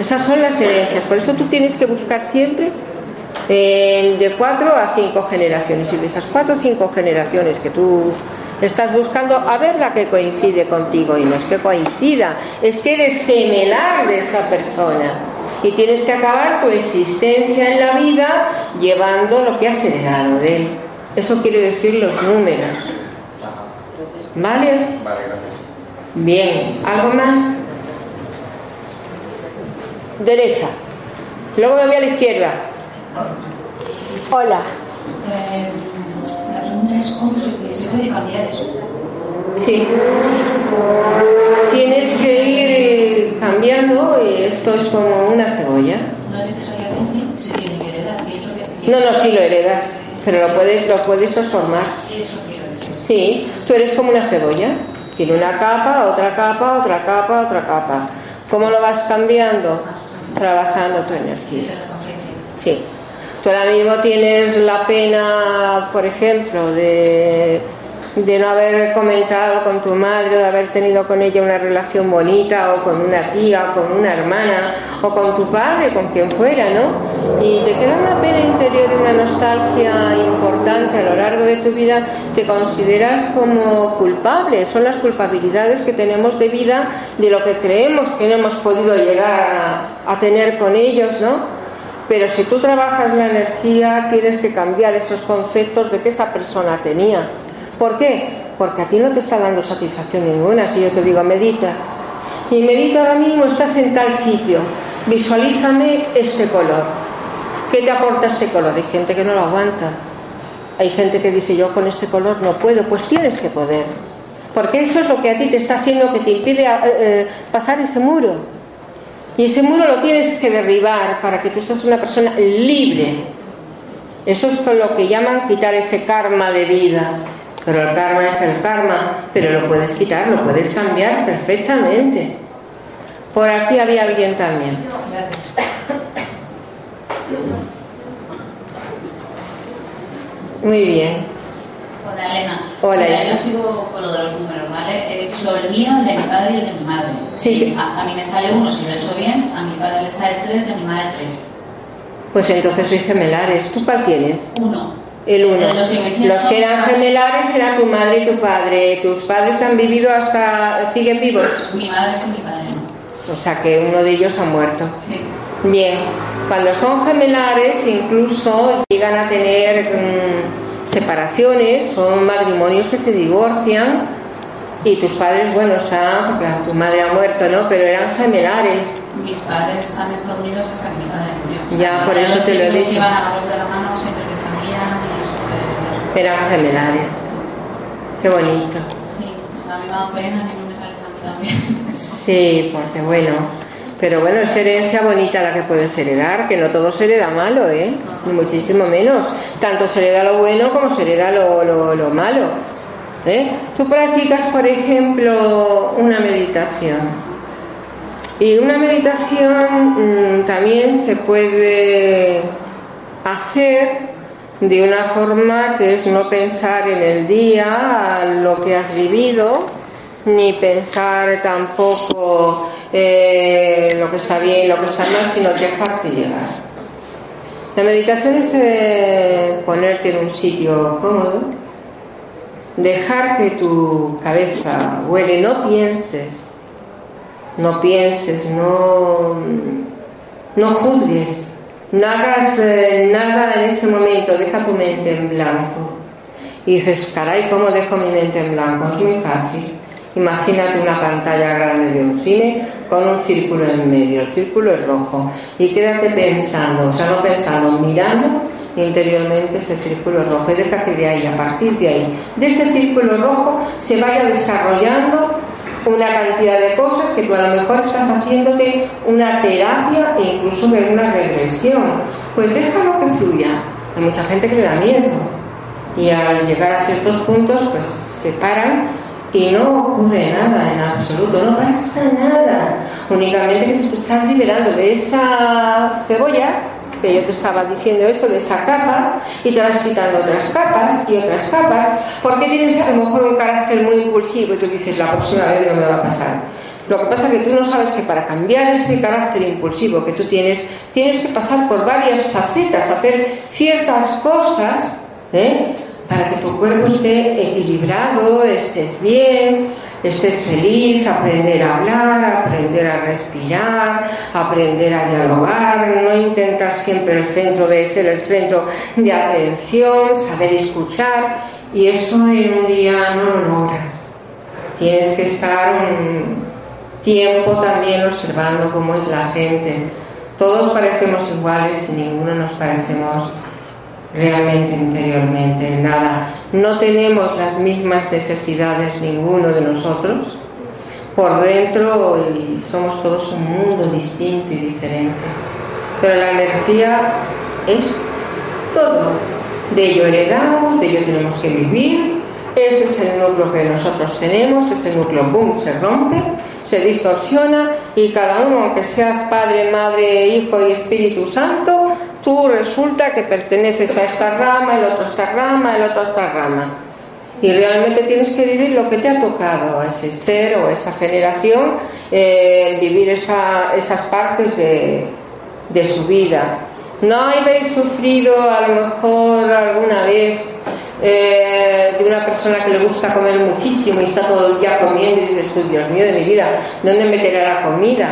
esas son las herencias. Por eso tú tienes que buscar siempre eh, de cuatro a cinco generaciones. Y de esas cuatro o cinco generaciones que tú estás buscando, a ver la que coincide contigo. Y no es que coincida, es que eres gemelar de esa persona. Y tienes que acabar tu existencia en la vida llevando lo que has heredado de él. Eso quiere decir los números. ¿Vale? Vale, gracias. Bien, ¿algo más? Derecha. Luego me voy a la izquierda. Hola. Eh, la pregunta es cómo se, se puede cambiar eso. Sí. Tienes que ir cambiando y esto es como una cebolla. No necesariamente se tiene que heredar. Que No, no, sí lo heredas, pero lo puedes, lo puedes transformar. Sí, tú eres como una cebolla. Tiene una capa, otra capa, otra capa, otra capa. ¿Cómo lo vas cambiando? Trabajando tu energía. Sí. Tú ahora mismo tienes la pena, por ejemplo, de, de no haber comentado con tu madre, de haber tenido con ella una relación bonita, o con una tía, o con una hermana, o con tu padre, con quien fuera, ¿no? Y te queda una pena interior y una nostalgia importante a lo largo de tu vida, te consideras como culpable. Son las culpabilidades que tenemos de vida de lo que creemos que no hemos podido llegar a, a tener con ellos, ¿no? Pero si tú trabajas la energía, tienes que cambiar esos conceptos de que esa persona tenía. ¿Por qué? Porque a ti no te está dando satisfacción ninguna. Si yo te digo, medita. Y medita ahora mismo, estás en tal sitio. Visualízame este color. ¿Qué te aporta este color? Hay gente que no lo aguanta. Hay gente que dice, yo con este color no puedo. Pues tienes que poder. Porque eso es lo que a ti te está haciendo que te impide eh, eh, pasar ese muro. Y ese muro lo tienes que derribar para que tú seas una persona libre. Eso es lo que llaman quitar ese karma de vida. Pero el karma es el karma, pero lo puedes quitar, lo puedes cambiar perfectamente. Por aquí había alguien también. Muy bien. Hola Elena. Hola, hija. yo sigo con lo de los números, ¿vale? He dicho el mío, el de mi padre y el de mi madre. Sí. A, a mí me sale uno si lo he hecho bien, a mi padre le sale tres y a mi madre tres. Pues entonces soy gemelares. ¿Tú cuál tienes? Uno. El uno. Los que eran gemelares era tu madre y tu padre. ¿Tus padres han vivido hasta... siguen vivos? Mi madre sí, mi padre no. O sea que uno de ellos ha muerto. Sí. Bien, cuando son gemelares incluso llegan a tener mm, separaciones, son matrimonios que se divorcian Y tus padres, bueno, están, porque tu madre ha muerto, ¿no? Pero eran gemelares. Mis padres han estado unidos hasta que mi padre murió. Ya, por eso te lo he dicho. Iban agarrados de la mano siempre que salían Eran gemelares. Qué bonito. Sí, a mí me ha dado pena no me. Sí, porque bueno. Pero bueno, es herencia bonita la que puedes heredar, que no todo se hereda malo, ¿eh? Ni muchísimo menos. Tanto se hereda lo bueno como se hereda lo, lo, lo malo. ¿eh? Tú practicas, por ejemplo, una meditación. Y una meditación mm, también se puede hacer de una forma que es no pensar en el día, lo que has vivido, ni pensar tampoco eh, lo que está bien, lo que está mal, sino dejarte llegar. La meditación es eh, ponerte en un sitio cómodo, dejar que tu cabeza huele, no pienses, no pienses, no, no juzgues, no hagas eh, nada en ese momento, deja tu mente en blanco. Y dices, caray, ¿cómo dejo mi mente en blanco? Es muy fácil. Imagínate una pantalla grande de un cine con un círculo en medio, el círculo es rojo, y quédate pensando, o sea, no pensando, mirando interiormente ese círculo rojo y deja que de ahí, a partir de ahí, de ese círculo rojo, se vaya desarrollando una cantidad de cosas que tú a lo mejor estás haciéndote una terapia e incluso de una regresión. Pues déjalo que fluya. Hay mucha gente que le da miedo y al llegar a ciertos puntos pues se paran y no ocurre nada en absoluto, no pasa nada. Únicamente que tú te estás liberando de esa cebolla, que yo te estaba diciendo eso, de esa capa, y te vas quitando otras capas y otras capas, porque tienes a lo mejor un carácter muy impulsivo y tú dices, la próxima vez no me va a pasar. Lo que pasa es que tú no sabes que para cambiar ese carácter impulsivo que tú tienes, tienes que pasar por varias facetas, hacer ciertas cosas, ¿eh? para que tu cuerpo esté equilibrado, estés bien, estés feliz, aprender a hablar, aprender a respirar, aprender a dialogar, no intentar siempre el centro de ser el centro de atención, saber escuchar y eso en un día no lo logras. Tienes que estar un tiempo también observando cómo es la gente. Todos parecemos iguales y ninguno nos parecemos realmente interiormente, nada. No tenemos las mismas necesidades ninguno de nosotros por dentro y somos todos un mundo distinto y diferente. Pero la energía es todo. De ello heredamos, de ello tenemos que vivir. Ese es el núcleo que nosotros tenemos, ese núcleo, boom, se rompe, se distorsiona y cada uno, aunque seas padre, madre, hijo y Espíritu Santo, Tú resulta que perteneces a esta rama, el otro a esta rama, el otro a esta rama. Y realmente tienes que vivir lo que te ha tocado a ese ser o a esa generación, eh, vivir esas partes de, su vida. ¿No habéis sufrido a lo mejor alguna vez eh, de una persona que le gusta comer muchísimo y está todo el día comiendo y dices, Dios mío de mi vida, ¿dónde meterá la comida?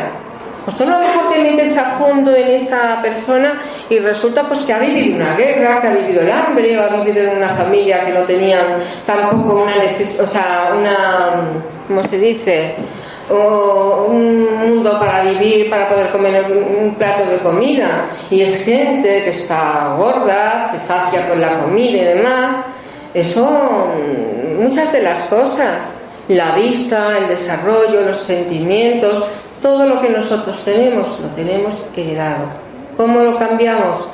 Pues tú no mejor te metes a fondo en esa persona y resulta pues que ha vivido una guerra, que ha vivido el hambre, o ha vivido en una familia que no tenían tampoco una necesidad, o sea, una, ¿cómo se dice? O un mundo para vivir, para poder comer un plato de comida. Y es gente que está gorda, se sacia con la comida y demás. Eso, muchas de las cosas, la vista, el desarrollo, los sentimientos, todo lo que nosotros tenemos lo tenemos heredado. ¿Cómo lo cambiamos?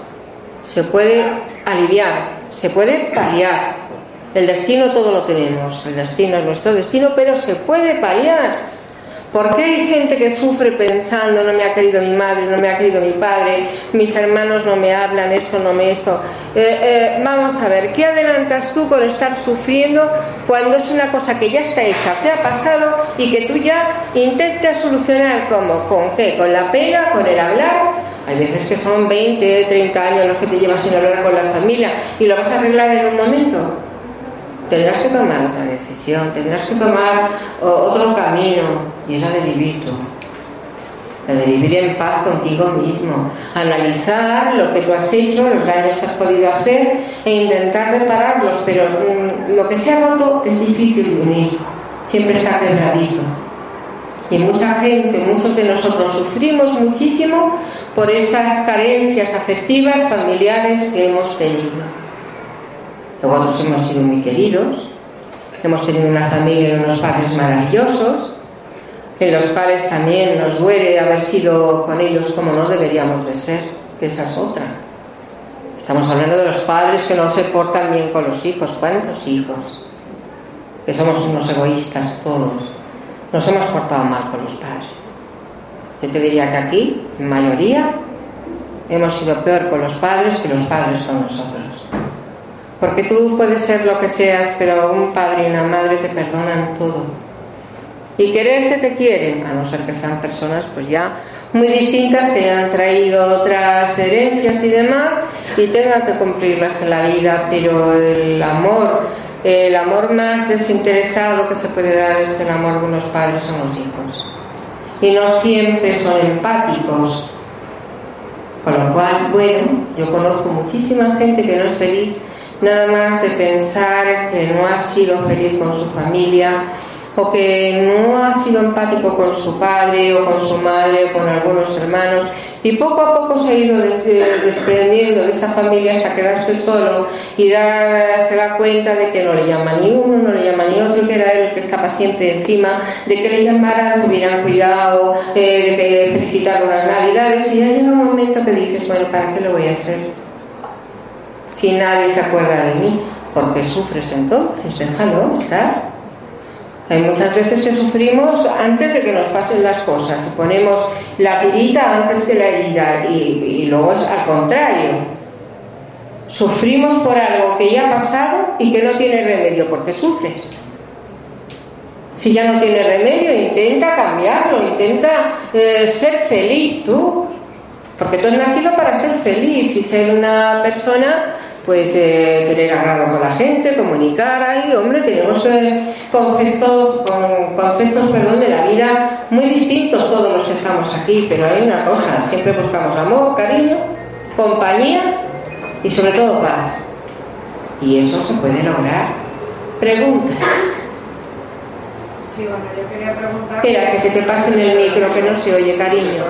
Se puede aliviar, se puede paliar. El destino todo lo tenemos, el destino es nuestro destino, pero se puede paliar. ¿Por qué hay gente que sufre pensando, no me ha querido mi madre, no me ha querido mi padre, mis hermanos no me hablan, esto no me esto? Eh, eh, vamos a ver, ¿qué adelantas tú con estar sufriendo cuando es una cosa que ya está hecha, te ha pasado y que tú ya intentas solucionar como, ¿con qué? ¿Con la pena? ¿Con el hablar? Hay veces que son 20, 30 años los que te llevas sin hablar con la familia y lo vas a arreglar en un momento tendrás que tomar otra decisión, tendrás que tomar otro camino, y es la de vivir tú. La de vivir en paz contigo mismo, analizar lo que tú has hecho, los daños que has podido hacer e intentar repararlos, pero mm, lo que se ha roto es difícil de unir. siempre está quebradizo. Y mucha gente, muchos de nosotros sufrimos muchísimo por esas carencias afectivas, familiares que hemos tenido. Luego otros hemos sido muy queridos, hemos tenido una familia y unos padres maravillosos, en los cuales también nos duele haber sido con ellos como no deberíamos de ser, que esa es otra. Estamos hablando de los padres que no se portan bien con los hijos. ¿Cuántos hijos? Que somos unos egoístas todos. Nos hemos portado mal con los padres. Yo te diría que aquí, en mayoría, hemos sido peor con los padres que los padres con nosotros. Porque tú puedes ser lo que seas, pero un padre y una madre te perdonan todo. Y quererte te quieren, a no ser que sean personas pues ya muy distintas que han traído otras herencias y demás y tengan que cumplirlas en la vida, pero el amor, el amor más desinteresado que se puede dar es el amor de unos padres a los hijos. Y no siempre son empáticos. Con lo cual, bueno, yo conozco muchísima gente que no es feliz nada más de pensar que no ha sido feliz con su familia o que no ha sido empático con su padre o con su madre o con algunos hermanos y poco a poco se ha ido desprendiendo de esa familia hasta quedarse solo y se da cuenta de que no le llama ni uno, no le llama ni otro, que era él el que estaba siempre encima, de que le llamaran, tuvieran cuidado, eh, de que felicitaron las navidades y ya llega un momento que dices, bueno, ¿para qué lo voy a hacer? Si nadie se acuerda de mí, ¿por qué sufres entonces? Déjalo estar. Hay muchas veces que sufrimos antes de que nos pasen las cosas. Ponemos la tirita antes que la herida y, luego es al contrario. Sufrimos por algo que ya ha pasado y que no tiene remedio porque sufres. Si ya no tiene remedio, intenta cambiarlo, intenta eh, ser feliz tú. Porque tú has nacido para ser feliz y ser una persona pues eh, tener agrado con la gente, comunicar ahí, hombre, tenemos eh, conceptos, con, conceptos perdón, de la vida muy distintos todos los que estamos aquí, pero hay una cosa, siempre buscamos amor, cariño, compañía y sobre todo paz. Y eso se puede lograr. Pregunta. Sí, bueno, yo quería preguntar... Espera, que te pasen el micro, que no se oye, cariño.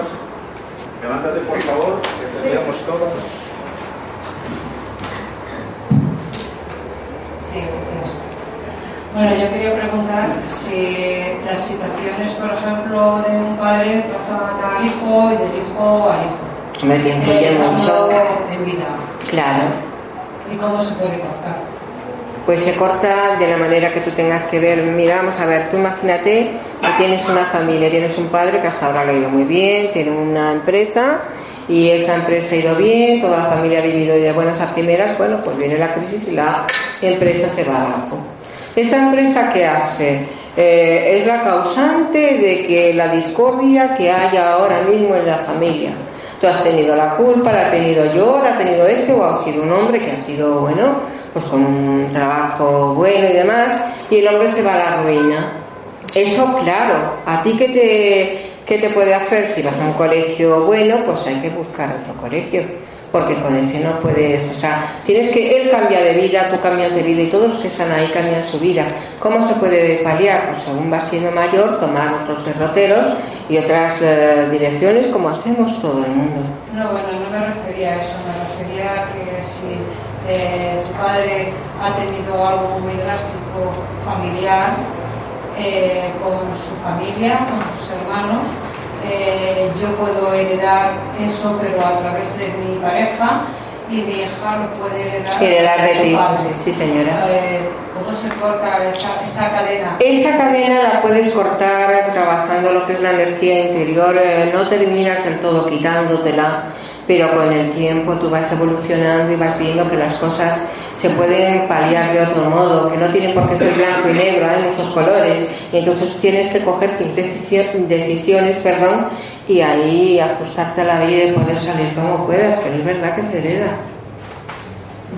Levántate, por favor, que te veamos todos. Bueno, yo quería preguntar si las situaciones, por ejemplo, de un padre pasan al hijo y del hijo al hijo. Me influye mucho. En vida. Claro. ¿Y cómo se puede cortar? Pues se corta de la manera que tú tengas que ver. Mira, vamos a ver, tú imagínate que tienes una familia, tienes un padre que hasta ahora le ha ido muy bien, tiene una empresa y esa empresa ha ido bien, toda la familia ha vivido de buenas a primeras, bueno, pues viene la crisis y la empresa se va abajo. Esa empresa que hace eh, es la causante de que la discordia que haya ahora mismo en la familia. Tú has tenido la culpa, la he tenido yo, la ha tenido este, o ha sido un hombre que ha sido, bueno, pues con un trabajo bueno y demás, y el hombre se va a la ruina. Eso, claro, a ti que te, que te puede hacer si vas a un colegio bueno, pues hay que buscar otro colegio porque con ese no puedes, o sea, tienes que, él cambia de vida, tú cambias de vida y todos los que están ahí cambian su vida. ¿Cómo se puede paliar? Pues según va siendo mayor, tomar otros derroteros y otras eh, direcciones como hacemos todo el mundo. No, bueno, no me refería a eso, me refería a que si eh, tu padre ha tenido algo muy drástico familiar eh, con su familia, con sus hermanos, eh, yo puedo heredar eso, pero a través de mi pareja y mi hija lo puede heredar, heredar de ti. Padre. Sí, señora. Eh, ¿Cómo se corta esa, esa, cadena? Esa cadena la puedes cortar trabajando lo que es la energía interior. Eh, no terminas del todo quitándotela pero con el tiempo tú vas evolucionando y vas viendo que las cosas se pueden paliar de otro modo, que no tienen por qué ser blanco y negro, hay muchos colores, y entonces tienes que coger tus decisiones, perdón, y ahí ajustarte a la vida y poder salir como puedas, pero es verdad que se hereda.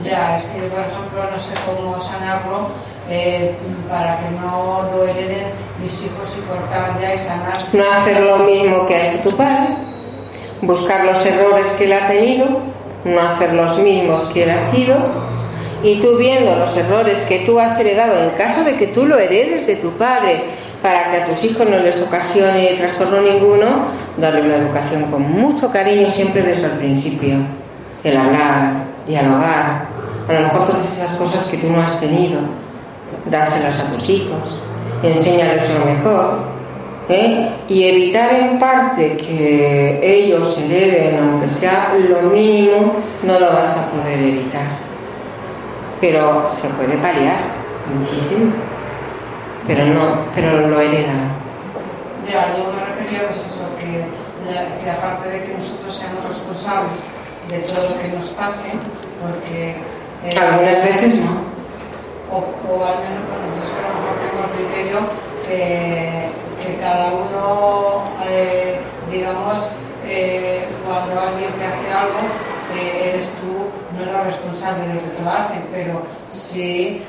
Ya, es que por ejemplo no sé cómo sanarlo eh, para que no lo hereden mis hijos y cortar ya y sanar. No hacer lo mismo que ha hecho tu padre buscar los errores que él ha tenido, no hacer los mismos que él ha sido y tú viendo los errores que tú has heredado, en caso de que tú lo heredes de tu padre, para que a tus hijos no les ocasione trastorno ninguno, darle una educación con mucho cariño siempre desde el principio. El hablar, dialogar, a lo mejor todas esas cosas que tú no has tenido, dárselas a tus hijos, enséñales lo mejor, ¿eh? y evitar en parte que ellos hereden, aunque sea lo mínimo, no lo vas a poder evitar. Pero se puede paliar muchísimo, pero no, pero lo heredan. Ya, yo me refería pues eso, que, que aparte de que nosotros seamos responsables de todo lo que nos pase, porque... Eh, Algunas veces no. O, o, al menos, bueno, yo lo mejor tengo el criterio que, que cada uno, eh, digamos, eh, cuando alguien te hace algo, eh, eres tú, no eres responsable de lo que te lo hacen, pero sí...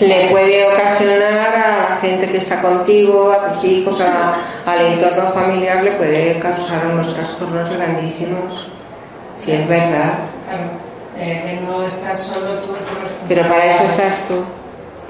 Le puede ocasionar a la gente que está contigo, a tus hijos, al entorno familiar, le puede causar unos trastornos grandísimos. Si es verdad. Claro, que no estás solo tú, Pero para eso estás tú.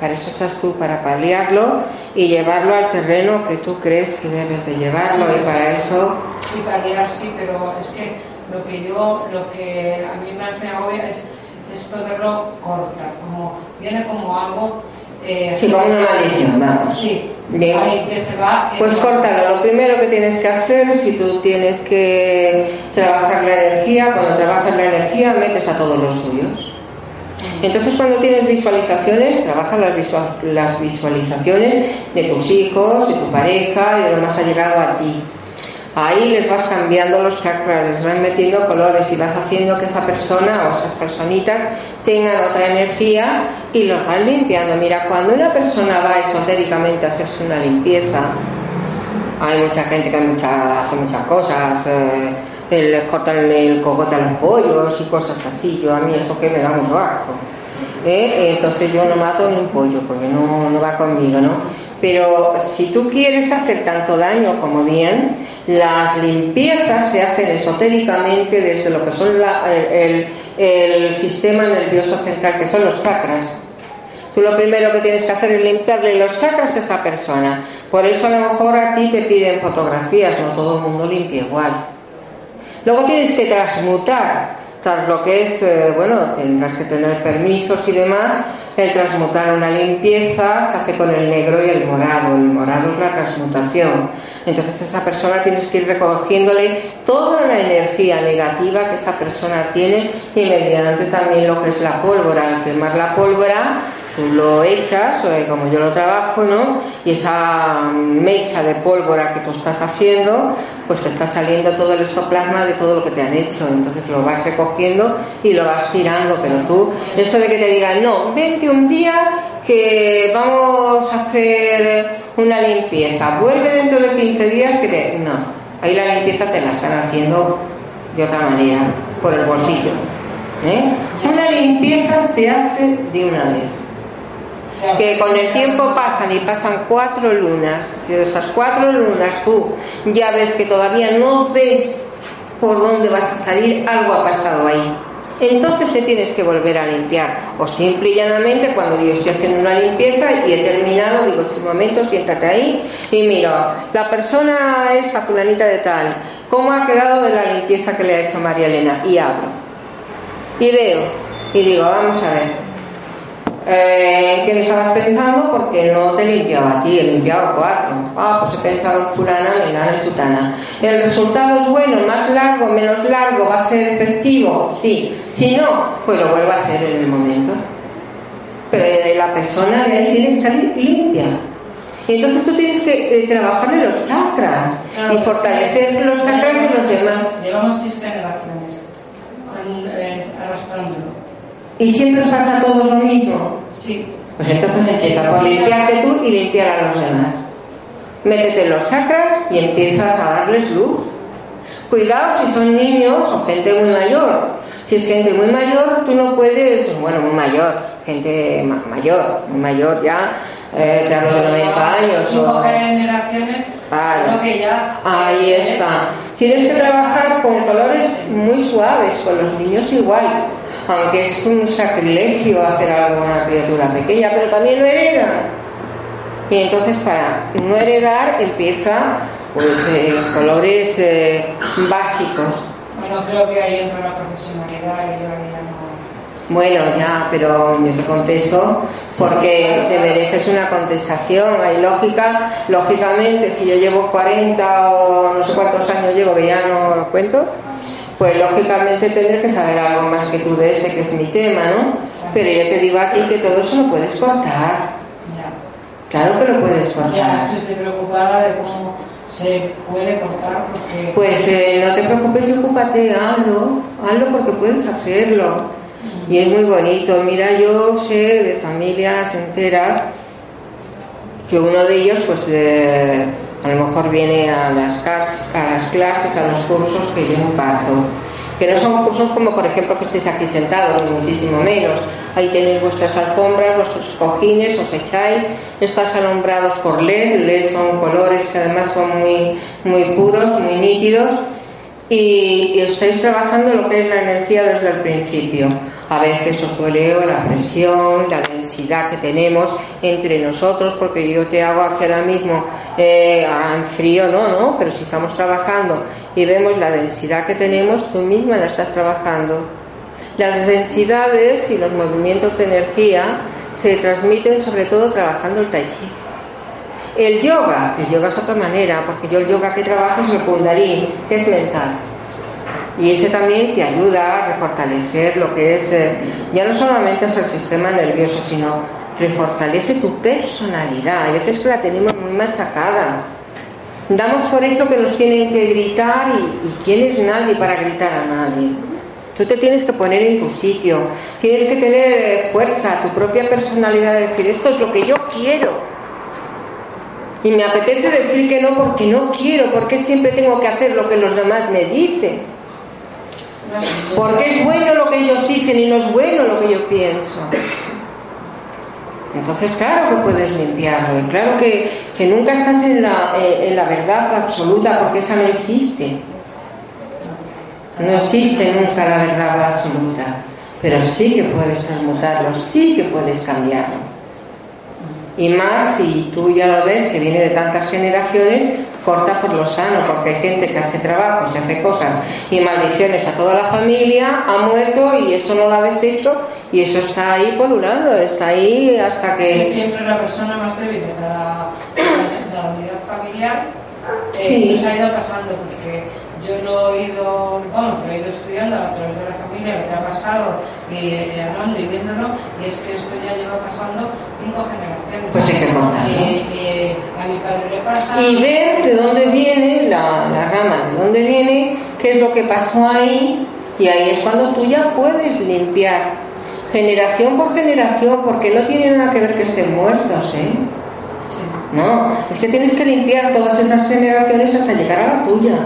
Para eso estás tú, para paliarlo y llevarlo al terreno que tú crees que debes de llevarlo y para eso... Sí, paliar sí, pero es que lo que yo, lo que a mí más me agobia es, es poderlo cortar, como viene como algo... Eh, sí, como una maldición, vamos. Sí, Bien. Ahí que se va, pues córtalo. Lo primero que tienes que hacer, si tú tienes que trabajar la energía, cuando trabajas la energía metes a todos los tuyos. Entonces cuando tienes visualizaciones, trabaja las, visualizaciones de tus hijos, de tu pareja y de lo más allegado a ti. Ahí les vas cambiando los chakras, les vas metiendo colores y vas haciendo que esa persona o esas personitas tengan otra energía y los vas limpiando. Mira, cuando una persona va esotéricamente a hacerse una limpieza, hay mucha gente que hace muchas cosas. Eh, les cortan el cogote a los pollos y cosas así. Yo a mí eso que me da mucho asco. ¿eh? Entonces yo no mato ni un pollo porque no, no va conmigo, ¿no? Pero si tú quieres hacer tanto daño como bien, las limpiezas se hacen esotéricamente desde lo que son el, el, sistema nervioso central, que son los chakras. Tú lo primero que tienes que hacer es limpiarle los chakras a esa persona. Por eso a lo mejor a ti te piden fotografías, no todo el mundo limpia igual. Luego tienes que transmutar, tras lo que es, eh, bueno, tendrás que tener permisos y demás, el transmutar una limpieza se hace con el negro y el morado. El morado es la transmutación. Entonces esa persona tienes que ir recogiéndole toda la energía negativa que esa persona tiene y mediante también lo que es la pólvora. Al quemar la pólvora tú lo echas, como yo lo trabajo, ¿no? Y esa mecha de pólvora que tú estás haciendo, pues te está saliendo todo el estoplasma de todo lo que te han hecho. Entonces lo vas recogiendo y lo vas tirando, pero tú, eso de que te digan, no, vente un día que vamos a hacer una limpieza, vuelve dentro de 15 días que te... No, ahí la limpieza te la están haciendo de otra manera, por el bolsillo. ¿eh? Una limpieza se hace de una vez que con el tiempo pasan y pasan cuatro lunas. Si de esas cuatro lunas tú ya ves que todavía no ves por dónde vas a salir, algo ha pasado ahí. Entonces te tienes que volver a limpiar. O simple y llanamente, cuando yo estoy haciendo una limpieza y he terminado, digo, este momento, siéntate ahí y mira, la persona es la fulanita de tal. ¿Cómo ha quedado de la limpieza que le ha hecho María Elena? Y abro. Y veo. Y digo, vamos a ver eh, ¿Qué me estabas pensando? Porque no te he limpiado a ti, he limpiado cuatro. Ah, pues he pensado en fulana, menana y sutana. ¿El resultado es bueno, más largo, menos largo? ¿Va a ser efectivo? Sí. Si no, pues lo vuelvo a hacer en el momento. Pero la persona de ahí tiene que salir limpia. Y entonces tú tienes que eh, trabajar en los chakras y fortalecer los chakras de los demás. Llevamos seis generaciones eh, arrastrándolo. ¿Y siempre os pasa a todos lo mismo? Sí. Pues entonces empieza por limpiarte tú y limpiar a los demás. Métete en los chakras y empiezas a darles luz. Cuidado si son niños o gente muy mayor. Si es gente muy mayor, tú no puedes, bueno, muy mayor, gente mayor, muy mayor ya, eh, te hablo de 90 años. o generaciones, claro. que ya. Ahí está. Tienes que trabajar con colores muy suaves, con los niños igual aunque es un sacrilegio hacer algo a una criatura pequeña, pero también lo heredan. Y entonces para no heredar empieza pues eh, colores eh, básicos. Bueno, creo que ahí entra la profesionalidad y yo ahí no... Bueno, ya, pero yo te contesto porque te mereces una contestación. Hay lógica, lógicamente, si yo llevo 40 o no sé cuántos años llevo, que ya no lo cuento, pues lógicamente tendré que saber algo más que tú de este, que es mi tema, ¿no? Pero yo te digo a ti que todo eso lo puedes cortar. Claro que lo puedes cortar. Ya, estoy preocupada de cómo se puede cortar porque... Pues eh, no te preocupes, ocúpate, hazlo, hazlo porque puedes hacerlo. Y es muy bonito. Mira, yo sé de familias enteras que uno de ellos, pues eh, a lo mejor viene a las, a las clases, a los cursos que yo imparto. Que no son cursos como, por ejemplo, que estéis aquí sentados, ni muchísimo menos. Ahí tenéis vuestras alfombras, vuestros cojines, os echáis. Estás alumbrados por LED. LED son colores que además son muy, muy puros, muy nítidos. Y, y estáis trabajando lo que es la energía desde el principio a veces os duele la presión, la densidad que tenemos entre nosotros, porque yo te hago aquí ahora mismo eh, en frío, no, no, pero si estamos trabajando y vemos la densidad que tenemos, tú misma la estás trabajando. Las densidades y los movimientos de energía se transmiten sobre todo trabajando el tai chi. El yoga, el yoga es otra manera, porque yo el yoga que trabajo es el kundalini, que es mental. Y ese también te ayuda a refortalecer lo que es, eh, ya no solamente es el sistema nervioso, sino refortalece tu personalidad. Hay veces que la tenemos machacada. Damos por hecho que nos tienen que gritar y, y quién es nadie para gritar a nadie. Tú te tienes que poner en tu sitio, tienes que tener eh, fuerza, tu propia personalidad, de decir esto es lo que yo quiero. Y me apetece decir que no porque no quiero, porque siempre tengo que hacer lo que los demás me dicen. Porque es bueno lo que ellos dicen y no es bueno lo que yo pienso. Entonces, claro que puedes limpiarlo. Y claro que, nunca estás en la, eh, en la verdad absoluta porque esa no existe. No existe nunca la verdad absoluta. Pero sí que puedes transmutarlo, sí que puedes cambiarlo. Y más si tú ya lo ves que viene de tantas generaciones, corta por lo sano, porque hay gente que hace trabajos y hace cosas y maldiciones a toda la familia, ha muerto y eso no lo habéis hecho y eso está ahí polulando, está ahí hasta que... siempre la persona más débil de la, unidad familiar eh, nos ha ido pasando, porque yo lo he ido, vamos, lo he ido estudiando a través de la familia, lo que ha pasado, y eh, hablando y viéndolo, y es que esto ya lleva pasando cinco generaciones. Pues hay que contarlo. Y, ver de dónde viene la, la rama, de dónde viene, qué es lo que pasó ahí, y ahí es cuando tú ya puedes limpiar generación por generación, porque no tiene nada que ver que estén muertos, ¿eh? No, es que tienes que limpiar todas esas generaciones hasta llegar a la tuya.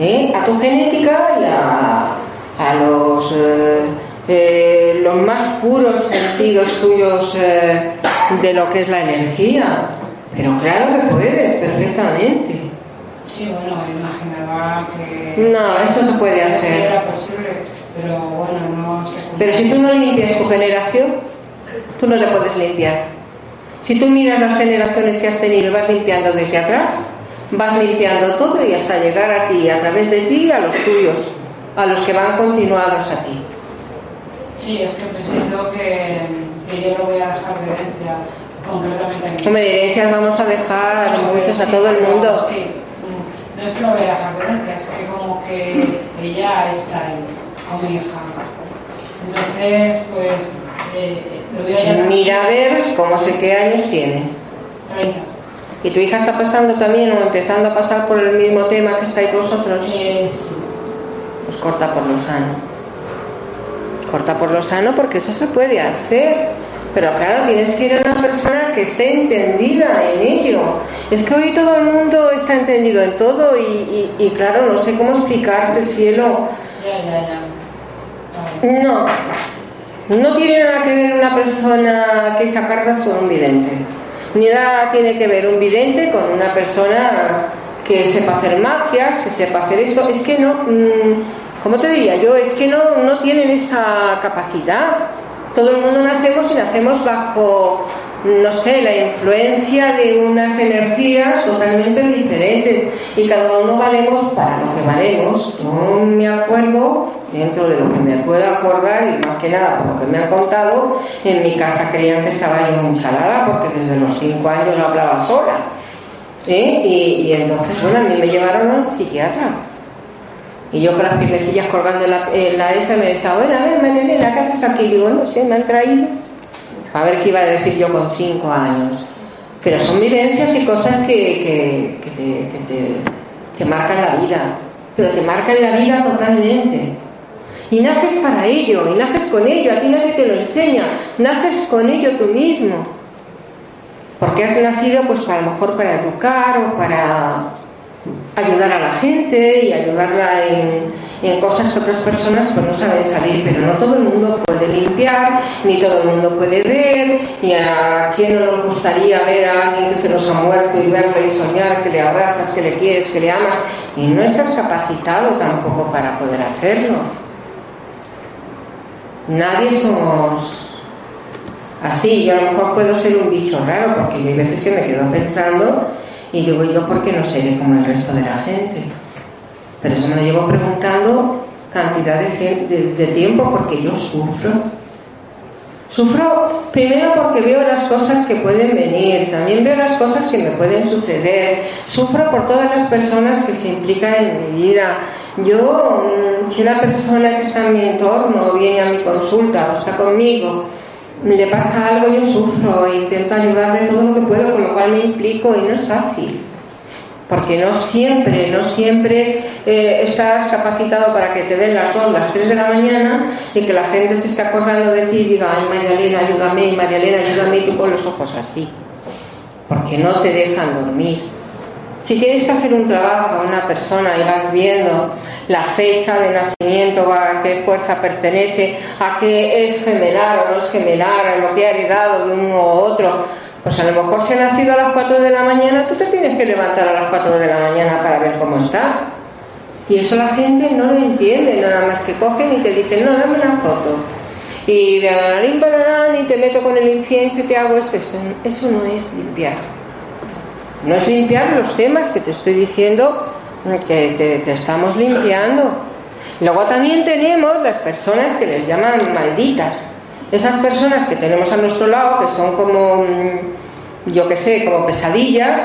¿Eh? A tu genética y a, a los, eh, eh, los más puros sentidos tuyos eh, de lo que es la energía. Pero claro que puedes, perfectamente. Sí, bueno, imaginaba que... No, eso se puede hacer. Era posible, pero bueno, no se Pero si tú no limpias tu generación, tú no te puedes limpiar. Si tú miras las generaciones que has tenido vas limpiando desde atrás, vas limpiando todo y hasta llegar a ti, a través de ti, a los tuyos a los que van continuados a ti. Sí, es que presiento que, que yo no voy a dejar de herencia completamente aquí. Como de herencias vamos a dejar muchos a todo el mundo. Sí, no es que no voy a dejar de herencia, es que como que ella está ahí, con mi hija. Entonces, pues, eh, lo voy a Mira a ver cómo sé qué años tiene. 30. ¿Y tu hija está pasando también o empezando a pasar por el mismo tema que estáis vosotros? Eh, sí pues corta por lo sano. Corta por lo sano porque eso se puede hacer. Pero claro, tienes que ir a una persona que esté entendida en ello. Es que hoy todo el mundo está entendido en todo y, claro, no sé cómo explicarte, cielo. No, no tiene nada que ver una persona que echa cartas con un vidente. Ni nada tiene que ver un vidente con una persona que sepa hacer magias, que sepa hacer esto. Es que no, mm, ¿cómo te diría yo? Es que no, no tienen esa capacidad. Todo el mundo nacemos y nacemos bajo no sé, la influencia de unas energías totalmente diferentes y cada uno valemos para lo que valemos. Yo me acuerdo, dentro de lo que me puedo acordar y más que nada por lo que me han contado, en mi casa creían que estaba yo muy chalada porque desde los cinco años hablaba sola. ¿eh? Y, entonces, bueno, a mí me llevaron al psiquiatra. Y yo con las piernecillas colgando en la, la esa me decía, bueno, a ver, María ¿qué haces aquí? Y digo, no sé, me han traído a ver qué iba a decir yo con cinco años. Pero son vivencias y cosas que, te, marcan la vida, pero te marcan la vida totalmente. Y naces para ello, y naces con ello, a ti nadie te lo enseña, naces con ello tú mismo. Porque has nacido pues para lo mejor para educar o para ayudar a la gente y ayudarla en, en cosas que otras personas pues no saben salir, pero no todo el mundo puede limpiar, ni todo el mundo puede ver, y a quién no nos gustaría ver a alguien que se nos ha muerto y verle y soñar que le abrazas, que le quieres, que le amas, y no estás capacitado tampoco para poder hacerlo. Nadie somos así, yo a lo mejor puedo ser un bicho raro, porque hay veces que me quedo pensando y digo yo, ¿por qué no seré como el resto de la gente? Pero eso me lo llevo preguntando cantidad de, tiempo porque yo sufro. Sufro primero porque veo las cosas que pueden venir, también veo las cosas que me pueden suceder. Sufro por todas las personas que se implican en mi vida. Yo, mm, si una persona que está en mi entorno viene a mi consulta o está conmigo, le pasa algo, yo sufro e intento ayudarle todo lo que puedo, con lo cual me implico y no es fácil porque no siempre, no siempre eh, estás capacitado para que te den las 2, las 3 de la mañana y que la gente se esté acordando de ti y diga, ay María Elena, ayúdame, María Elena, ayúdame, y tú con los ojos así, porque no te dejan dormir. Si tienes que hacer un trabajo a una persona y vas viendo la fecha de nacimiento, a qué fuerza pertenece, a qué es gemelar o no es gemelar, a lo que ha heredado de uno u otro, pues a lo mejor si ha nacido a las 4 de la mañana, tú te tienes que levantar a las 4 de la mañana para ver cómo está. Y eso la gente no lo entiende, nada más que cogen y te dicen, no, dame una foto. Y de y te meto con el incienso y te hago esto. Eso no es limpiar. No es limpiar los temas que te estoy diciendo que, que estamos limpiando. Luego también tenemos las personas que les llaman malditas esas personas que tenemos a nuestro lado, que son como, mm, yo que sé, como pesadillas,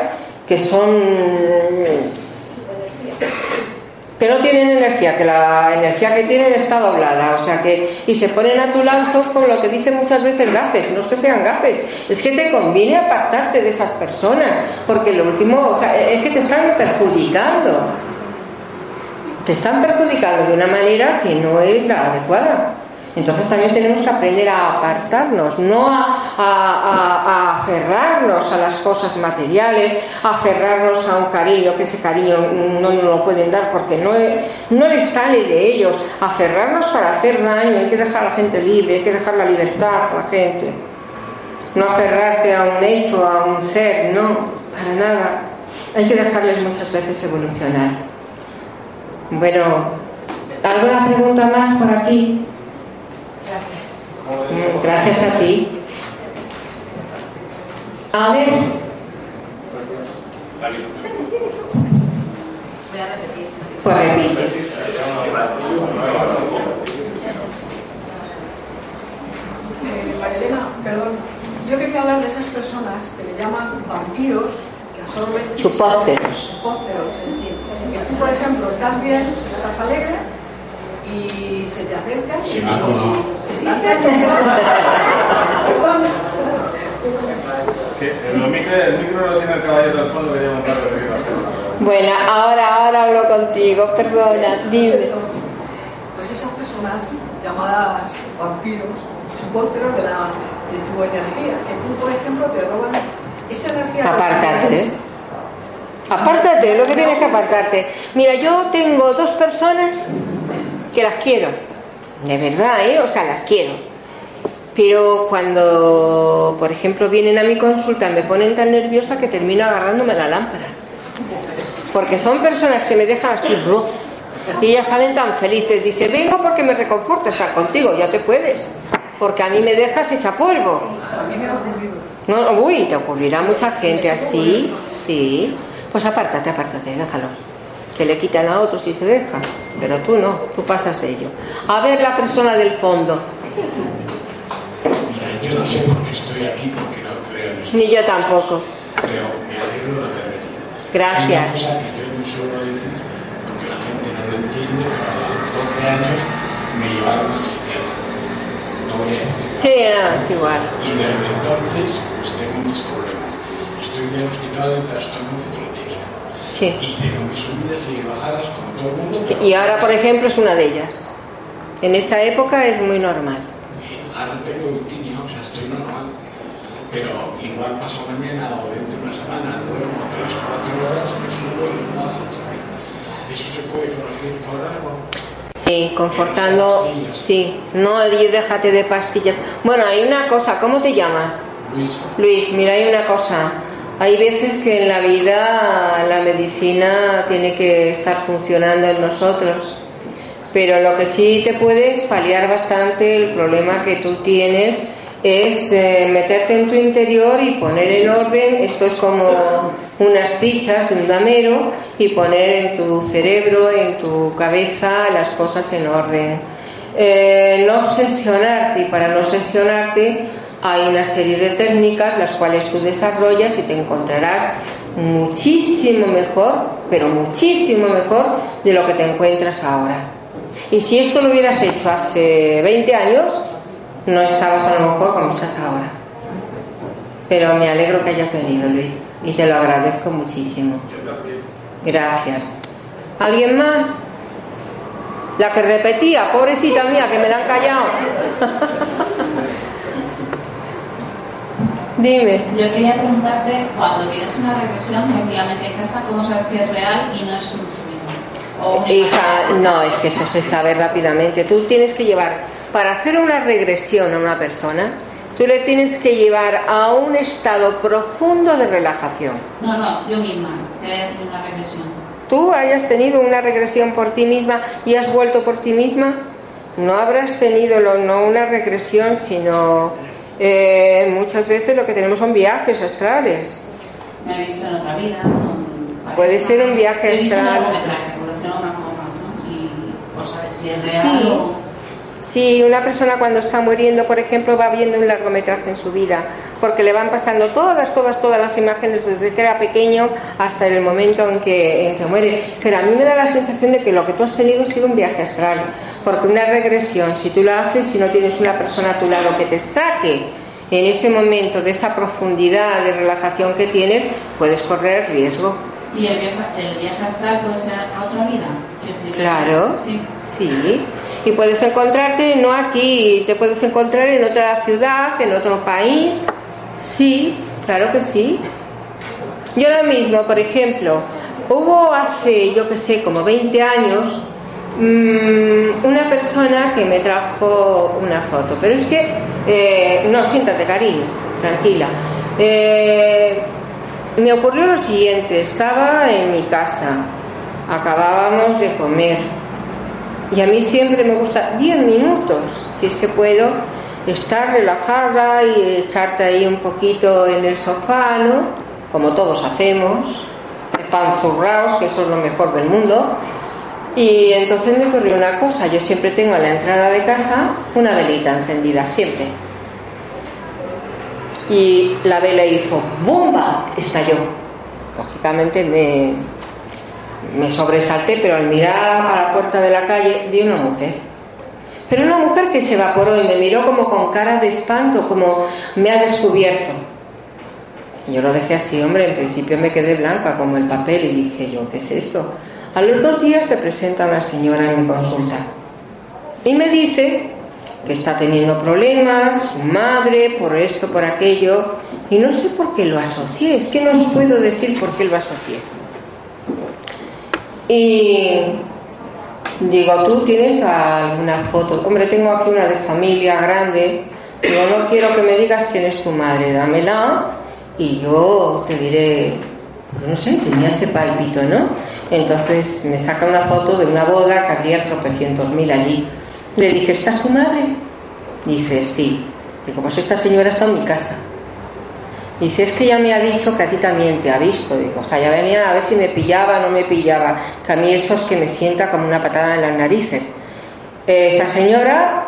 que son que no tienen energía, que la energía que tienen está doblada, o sea que, y se ponen a tu lado con lo que dicen muchas veces gafes, no es que sean gafes, es que te conviene apartarte de esas personas, porque lo último, o sea, es que te están perjudicando, te están perjudicando de una manera que no es la adecuada. Entonces también tenemos que aprender a apartarnos, no a, aferrarnos a las cosas materiales, a aferrarnos a un cariño, que ese cariño no nos lo pueden dar porque no, no les sale de ellos, aferrarnos para hacer daño, hay que dejar a la gente libre, hay que dejar la libertad a la gente, no aferrarte a un hecho, a un ser, no, para nada, hay que dejarles muchas veces evolucionar. Bueno, ¿alguna pregunta más por aquí? Gracias a ti. A ver. Voy a repetir. Pues repite. Marilena, perdón. Yo quería hablar de esas personas que le llaman vampiros, que absorben. Chupópteros. Chupópteros, sí. Que tú, por ejemplo, estás bien, estás alegre y se te acerca y estás [laughs] Sí, el micro, el micro lo tiene el caballero del fondo que lleva un rato de arriba. Bueno, ahora, ahora hablo contigo, perdona, dime. Pues esas personas llamadas vampiros, supósteros de, la, de tu energía, que tú, por ejemplo, te roban esa energía. Apártate. Apártate, lo que tienes que apartarte. Mira, yo tengo dos personas que las quiero, de verdad, ¿eh? O sea, las quiero. Pero cuando, por ejemplo, vienen a mi consulta, me ponen tan nerviosa que termino agarrándome la lámpara. Porque son personas que me dejan así, Y ellas salen tan felices. Dice, vengo porque me reconforta estar contigo, ya te puedes. Porque a mí me dejas hecha polvo. A mí me ha ocurrido. No, uy, te ocurrirá mucha gente así, sí. Pues apártate, apártate, déjalo. Que le quitan a otros y se deja. Pero tú no, tú pasas ello. A ver la persona del fondo. Mira, yo no sé por qué estoy aquí, porque no creo en esto. Ni yo tampoco. Pero me alegro de la verdad. Gracias. Hay una cosa que yo no suelo decir, porque la gente no lo entiende, pero a los 12 años me llevaron al psiquiatra. No voy a decir. Sí, no, es igual. Y desde entonces, pues tengo mis problemas. Estoy diagnosticado de trastorno. Sí. Y tengo mis subidas y bajadas como todo el mundo. pero Y ahora, por ejemplo, es una de ellas. En esta época es muy normal. Ahora tengo eutimia, o sea, estoy normal. Pero igual paso mañana o dentro de una semana, duermo tres o cuatro horas, me subo y me bajo otra vez. ¿Eso se puede corregir por algo? Sí, confortando, sí. No y déjate de pastillas. Bueno, hay una cosa, ¿cómo te llamas? Luis, Luis, mira, hay una cosa. Hay veces que en la vida la medicina tiene que estar funcionando en nosotros. Pero lo que sí te puedes paliar bastante el problema que tú tienes es eh, meterte en tu interior y poner en orden, esto es como unas fichas de un damero y poner en tu cerebro, en tu cabeza las cosas en orden. Eh, no obsesionarte y para no obsesionarte hay una serie de técnicas las cuales tú desarrollas y te encontrarás muchísimo mejor, pero muchísimo mejor de lo que te encuentras ahora. Y si esto lo hubieras hecho hace 20 años, no estabas a lo mejor como estás ahora. Pero me alegro que hayas venido, Luis, y te lo agradezco muchísimo. Gracias. ¿Alguien más? La que repetía, pobrecita mía, que me la han callado. [laughs] Dime. Yo quería preguntarte, cuando tienes una regresión tranquilamente en casa, ¿cómo sabes que es real y no es un sueño? Hija, no, es que eso se sabe rápidamente. Tú tienes que llevar, para hacer una regresión a una persona, tú le tienes que llevar a un estado profundo de relajación. No, no, yo misma, una regresión. Tú hayas tenido una regresión por ti misma y has vuelto por ti misma, no habrás tenido no una regresión, sino eh, muchas veces lo que tenemos son viajes astrales. Me he visto en otra vida. con- Puede ser un viaje He visto astral. largometraje, por decirlo de alguna forma, ¿no? Y por saber si es real Sí. una persona cuando está muriendo, por ejemplo, va viendo un largometraje en su vida, porque le van pasando todas, todas, todas las imágenes desde que era pequeño hasta el momento en que, en que muere. Pero a mí me da la sensación de que lo que tú has tenido ha sido un viaje astral, porque una regresión, si tú la haces, si no tienes una persona a tu lado que te saque en ese momento de esa profundidad de relajación que tienes, puedes correr riesgo. ¿Y el viaje, el viaje astral puede ser a otra vida? Claro, Sí. sí. Y puedes encontrarte, no aquí, te puedes encontrar en otra ciudad, en otro país. Sí, claro que sí. Yo ahora mismo, por ejemplo, hubo hace, yo que sé, como 20 años, mm, una persona que me trajo una foto. Pero es que, eh, no, siéntate, cariño, tranquila. Eh, me ocurrió lo siguiente, estaba en mi casa, acabábamos de comer y a mí siempre me gusta 10 minutos, si es que puedo, estar relajada y echarte ahí un poquito en el sofá, ¿no? Como todos hacemos, panzurraos, que eso es lo mejor del mundo. Y entonces me ocurrió una cosa, yo siempre tengo a la entrada de casa una velita encendida, siempre. Y la vela hizo ¡bomba! estalló. Lógicamente me, me sobresalté, pero al mirar a la puerta de la calle vi una mujer. Pero una mujer que se evaporó y me miró como con cara de espanto, como me ha descubierto. Yo lo dejé así, hombre, en principio me quedé blanca como el papel y dije yo, ¿qué es esto? A los dos días se presenta una señora en mi consulta y me dice que está teniendo problemas, su madre, por esto, por aquello, y no sé por qué lo asocié, es que no os puedo decir por qué lo asocié. Y digo, ¿tú tienes alguna foto? Hombre, tengo aquí una de familia grande, digo, no quiero que me digas quién es tu madre, dámela y yo te diré, no sé, tenía ese palpito, ¿no? Entonces me saca una foto de una boda que habría tropecientos mil allí. Le dije, ¿estás tu madre? Dice, sí. Digo, pues esta señora está en mi casa. Dice, es que ya me ha dicho que a ti también te ha visto. Digo, o sea, ya venía a ver si me pillaba o no me pillaba. Que a mí eso es que me sienta como una patada en las narices. Esa señora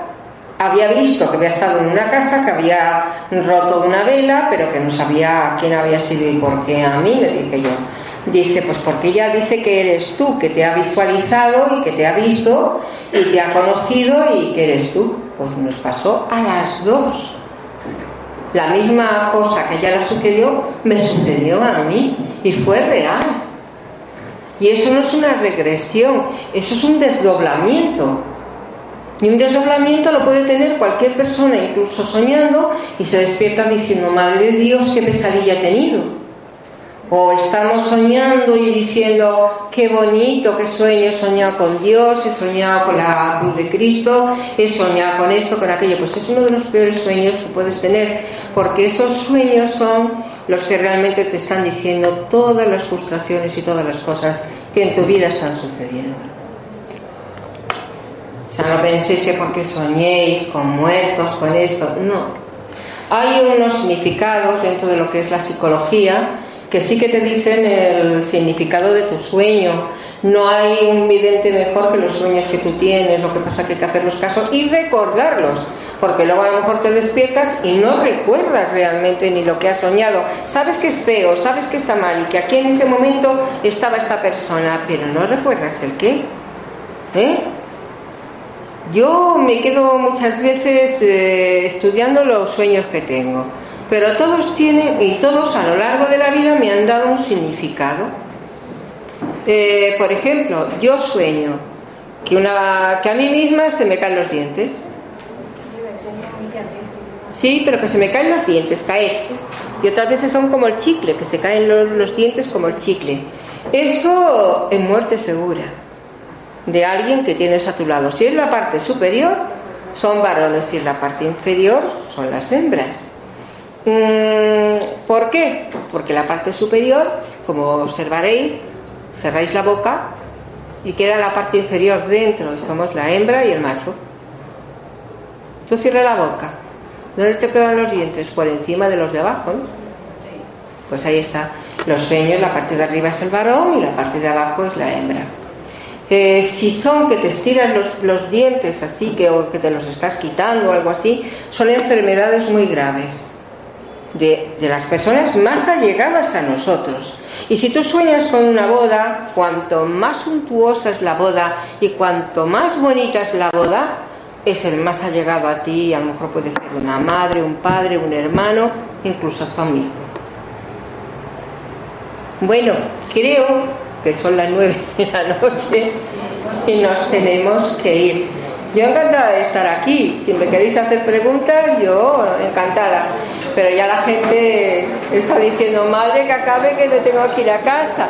había visto que había estado en una casa, que había roto una vela, pero que no sabía quién había sido y por qué a mí, le dije yo. Dice, pues porque ella dice que eres tú, que te ha visualizado y que te ha visto y te ha conocido y que eres tú. Pues nos pasó a las dos. La misma cosa que ella le sucedió, me sucedió a mí y fue real. Y eso no es una regresión, eso es un desdoblamiento. Y un desdoblamiento lo puede tener cualquier persona, incluso soñando, y se despierta diciendo, Madre de Dios, qué pesadilla he tenido. O estamos soñando y diciendo, qué bonito, qué sueño, he soñado con Dios, he soñado con la cruz de Cristo, he soñado con esto, con aquello. Pues es uno de los peores sueños que puedes tener, porque esos sueños son los que realmente te están diciendo todas las frustraciones y todas las cosas que en tu vida están sucediendo. O sea, no penséis que porque soñéis con muertos, con esto, no. Hay unos significados dentro de lo que es la psicología que sí que te dicen el significado de tu sueño. No hay un vidente mejor que los sueños que tú tienes, lo que pasa que hay que hacerlos caso y recordarlos, porque luego a lo mejor te despiertas y no recuerdas realmente ni lo que has soñado. Sabes que es feo, sabes que está mal y que aquí en ese momento estaba esta persona, pero no recuerdas el qué. ¿Eh? Yo me quedo muchas veces eh, estudiando los sueños que tengo, pero todos tienen y todos a lo largo de la vida me han dado un significado. Eh, por ejemplo, yo sueño que, una, que a mí misma se me caen los dientes. Sí, pero que se me caen los dientes, caer. Y otras veces son como el chicle, que se caen los, dientes como el chicle. Eso en muerte segura de alguien que tienes a tu lado. Si es la parte superior, son varones, si es la parte inferior, son las hembras. Mm, ¿Por qué? Porque la parte superior, como observaréis, cerráis la boca y queda la parte inferior dentro y somos la hembra y el macho. Tú cierras la boca. ¿Dónde te quedan los dientes? Por encima de los de abajo. Pues ahí está. Los sueños, la parte de arriba es el varón y la parte de abajo es la hembra. Eh, si son que te estiras los, dientes así que, o que te los estás quitando o algo así, son enfermedades muy graves de, las personas más allegadas a nosotros. Y si tú sueñas con una boda, cuanto más suntuosa es la boda y cuanto más bonita es la boda, es el más allegado a ti, a lo mejor puede ser una madre, un padre, un hermano, incluso hasta un hijo. Bueno, creo que son las nueve de la noche y nos tenemos que ir. Yo encantada de estar aquí. Si me queréis hacer preguntas, yo encantada. Pero ya la gente está diciendo, madre, que acabe que me tengo que ir a casa.